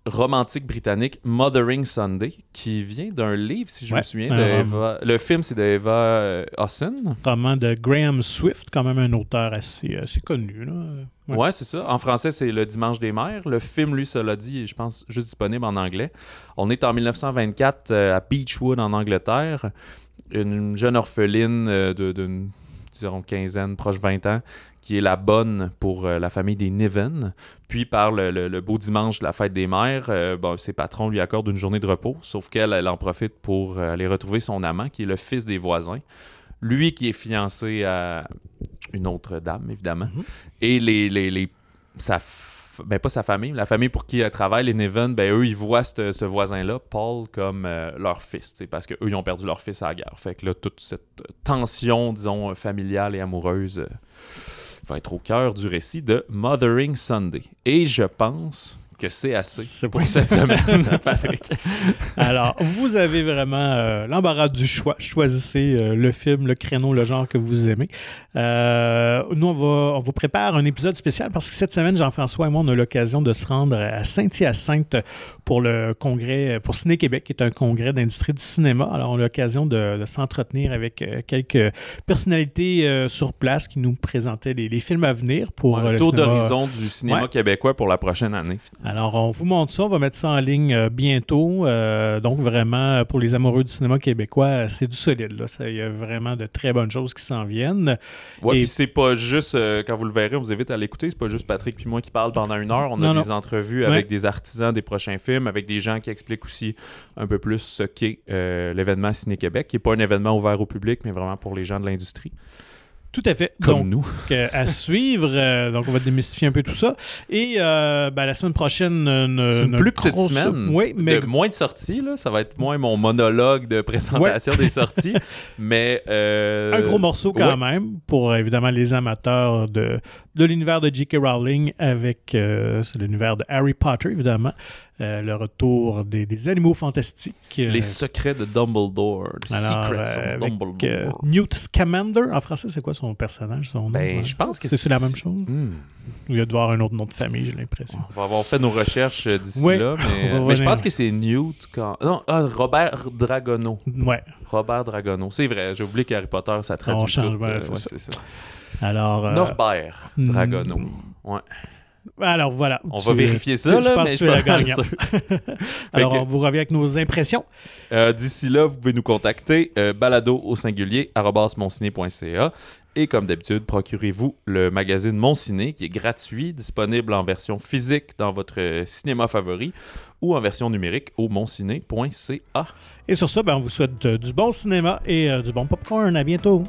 Speaker 2: romantique britannique Mothering Sunday, qui vient d'un livre, si je me souviens, de. Eva- Le film, c'est de Eva euh, Hawson.
Speaker 1: Roman de Graham Swift, quand même un auteur assez, assez connu. Là.
Speaker 2: Ouais,
Speaker 1: Ouais.
Speaker 2: c'est ça. En français, c'est Le Dimanche des Mères. Le film, lui, cela dit, est, je pense, juste disponible en anglais. On est en 1924 euh, à Beechwood, en Angleterre. Une jeune orpheline euh, de- d'une, disons, quinzaine, proche 20 ans, qui est la bonne pour euh, la famille des Niven. Puis, par le, le- le beau dimanche de la fête des mères, euh, bon, ses patrons lui accordent une journée de repos, sauf qu'elle, elle en profite pour euh, aller retrouver son amant, qui est le fils des voisins. Lui qui est fiancé à une autre dame, évidemment.
Speaker 1: Mhm.
Speaker 2: Et les, les, les- sa ben pas sa famille, la famille pour qui elle travaille, les Neven, ben eux, ils voient ce ce voisin-là, Paul, comme euh, leur fils, parce qu'eux, ils ont perdu leur fils à la guerre. Fait que là, toute cette tension, disons, familiale et amoureuse euh, va être au cœur du récit de Mothering Sunday. Et je pense que c'est assez
Speaker 1: C'est
Speaker 2: pour cette semaine, Patrick.
Speaker 1: Alors, vous avez vraiment euh, l'embarras du choix. Choisissez euh, le film, le créneau, le genre que vous aimez. Euh, nous, on, va, on vous prépare un épisode spécial parce que cette semaine, Jean-François et moi, on a l'occasion de se rendre à Saint-Hyacinthe pour le congrès, pour Ciné Québec, qui est un congrès d'industrie du cinéma. Alors, on a l'occasion de, de s'entretenir avec quelques personnalités sur place qui nous présentaient les, les films à venir pour
Speaker 2: un
Speaker 1: le
Speaker 2: tour d'horizon du cinéma
Speaker 1: Ouais.
Speaker 2: québécois pour la prochaine année.
Speaker 1: Alors, on vous montre ça, on va mettre ça en ligne euh, bientôt. Euh, donc, vraiment, euh, pour les amoureux du cinéma québécois, c'est du solide. là. Il y a vraiment de très bonnes choses qui s'en viennent. Et-
Speaker 2: puis c'est pas juste, euh, quand vous le verrez, on vous invite à l'écouter, c'est pas juste Patrick puis moi qui parle pendant une heure. On a
Speaker 1: Non,
Speaker 2: des entrevues
Speaker 1: Ouais.
Speaker 2: avec des artisans des prochains films, avec des gens qui expliquent aussi un peu plus ce qu'est l'événement Ciné-Québec, qui n'est pas un événement ouvert au public, mais vraiment pour les gens de l'industrie,
Speaker 1: Tout à fait.
Speaker 2: comme
Speaker 1: donc,
Speaker 2: nous.
Speaker 1: euh, à suivre. euh, donc, on va démystifier un peu tout ça. Et euh, ben, la semaine prochaine, une,
Speaker 2: C'est une
Speaker 1: une
Speaker 2: plus petite
Speaker 1: grosse-
Speaker 2: semaine.
Speaker 1: Oui, mais
Speaker 2: De moins de sorties, là. ça va être moins mon monologue de présentation des sorties, mais... euh,
Speaker 1: un gros morceau quand
Speaker 2: ouais.
Speaker 1: même pour euh, évidemment les amateurs de, de l'univers de J.K. Rowling avec euh, l'univers de Harry Potter, évidemment. Euh, le retour des, des animaux fantastiques. euh,
Speaker 2: Les secrets de Dumbledore.
Speaker 1: Alors,
Speaker 2: Secrets
Speaker 1: euh,
Speaker 2: of
Speaker 1: avec
Speaker 2: Dumbledore.
Speaker 1: euh, Newt Scamander. En français, c'est quoi son personnage, son nom?
Speaker 2: ben,
Speaker 1: ouais?
Speaker 2: je pense que
Speaker 1: C'est la même chose.
Speaker 2: Hmm.
Speaker 1: Il y a de voir un autre nom de famille, j'ai l'impression.
Speaker 2: On va avoir fait nos recherches euh, d'ici
Speaker 1: Ouais,
Speaker 2: là, mais, je pense que c'est Newt quand. Non, ah, Robert Dragono.
Speaker 1: Ouais.
Speaker 2: Robert Dragono. C'est vrai, j'ai oublié qu'Harry Potter, ça traduit
Speaker 1: On change,
Speaker 2: tout.
Speaker 1: ouais,
Speaker 2: euh,
Speaker 1: c'est
Speaker 2: ouais,
Speaker 1: ça.
Speaker 2: c'est ça.
Speaker 1: Alors, euh,
Speaker 2: Norbert
Speaker 1: hmm.
Speaker 2: Dragono. Ouais.
Speaker 1: Alors voilà.
Speaker 2: On
Speaker 1: Tu-
Speaker 2: va vérifier
Speaker 1: tu-
Speaker 2: ça,
Speaker 1: je
Speaker 2: là,
Speaker 1: pense
Speaker 2: mais
Speaker 1: que
Speaker 2: je
Speaker 1: tu es la. Alors,
Speaker 2: que-
Speaker 1: on vous revient avec nos impressions.
Speaker 2: Euh, D'ici là, vous pouvez nous contacter euh, balado au singulier. Et comme d'habitude, procurez-vous le magazine Mon Ciné qui est gratuit, disponible en version physique dans votre euh, cinéma favori ou en version numérique au monciné.ca.
Speaker 1: Et sur ça, ben, on vous souhaite du bon cinéma et euh, du bon popcorn. À bientôt.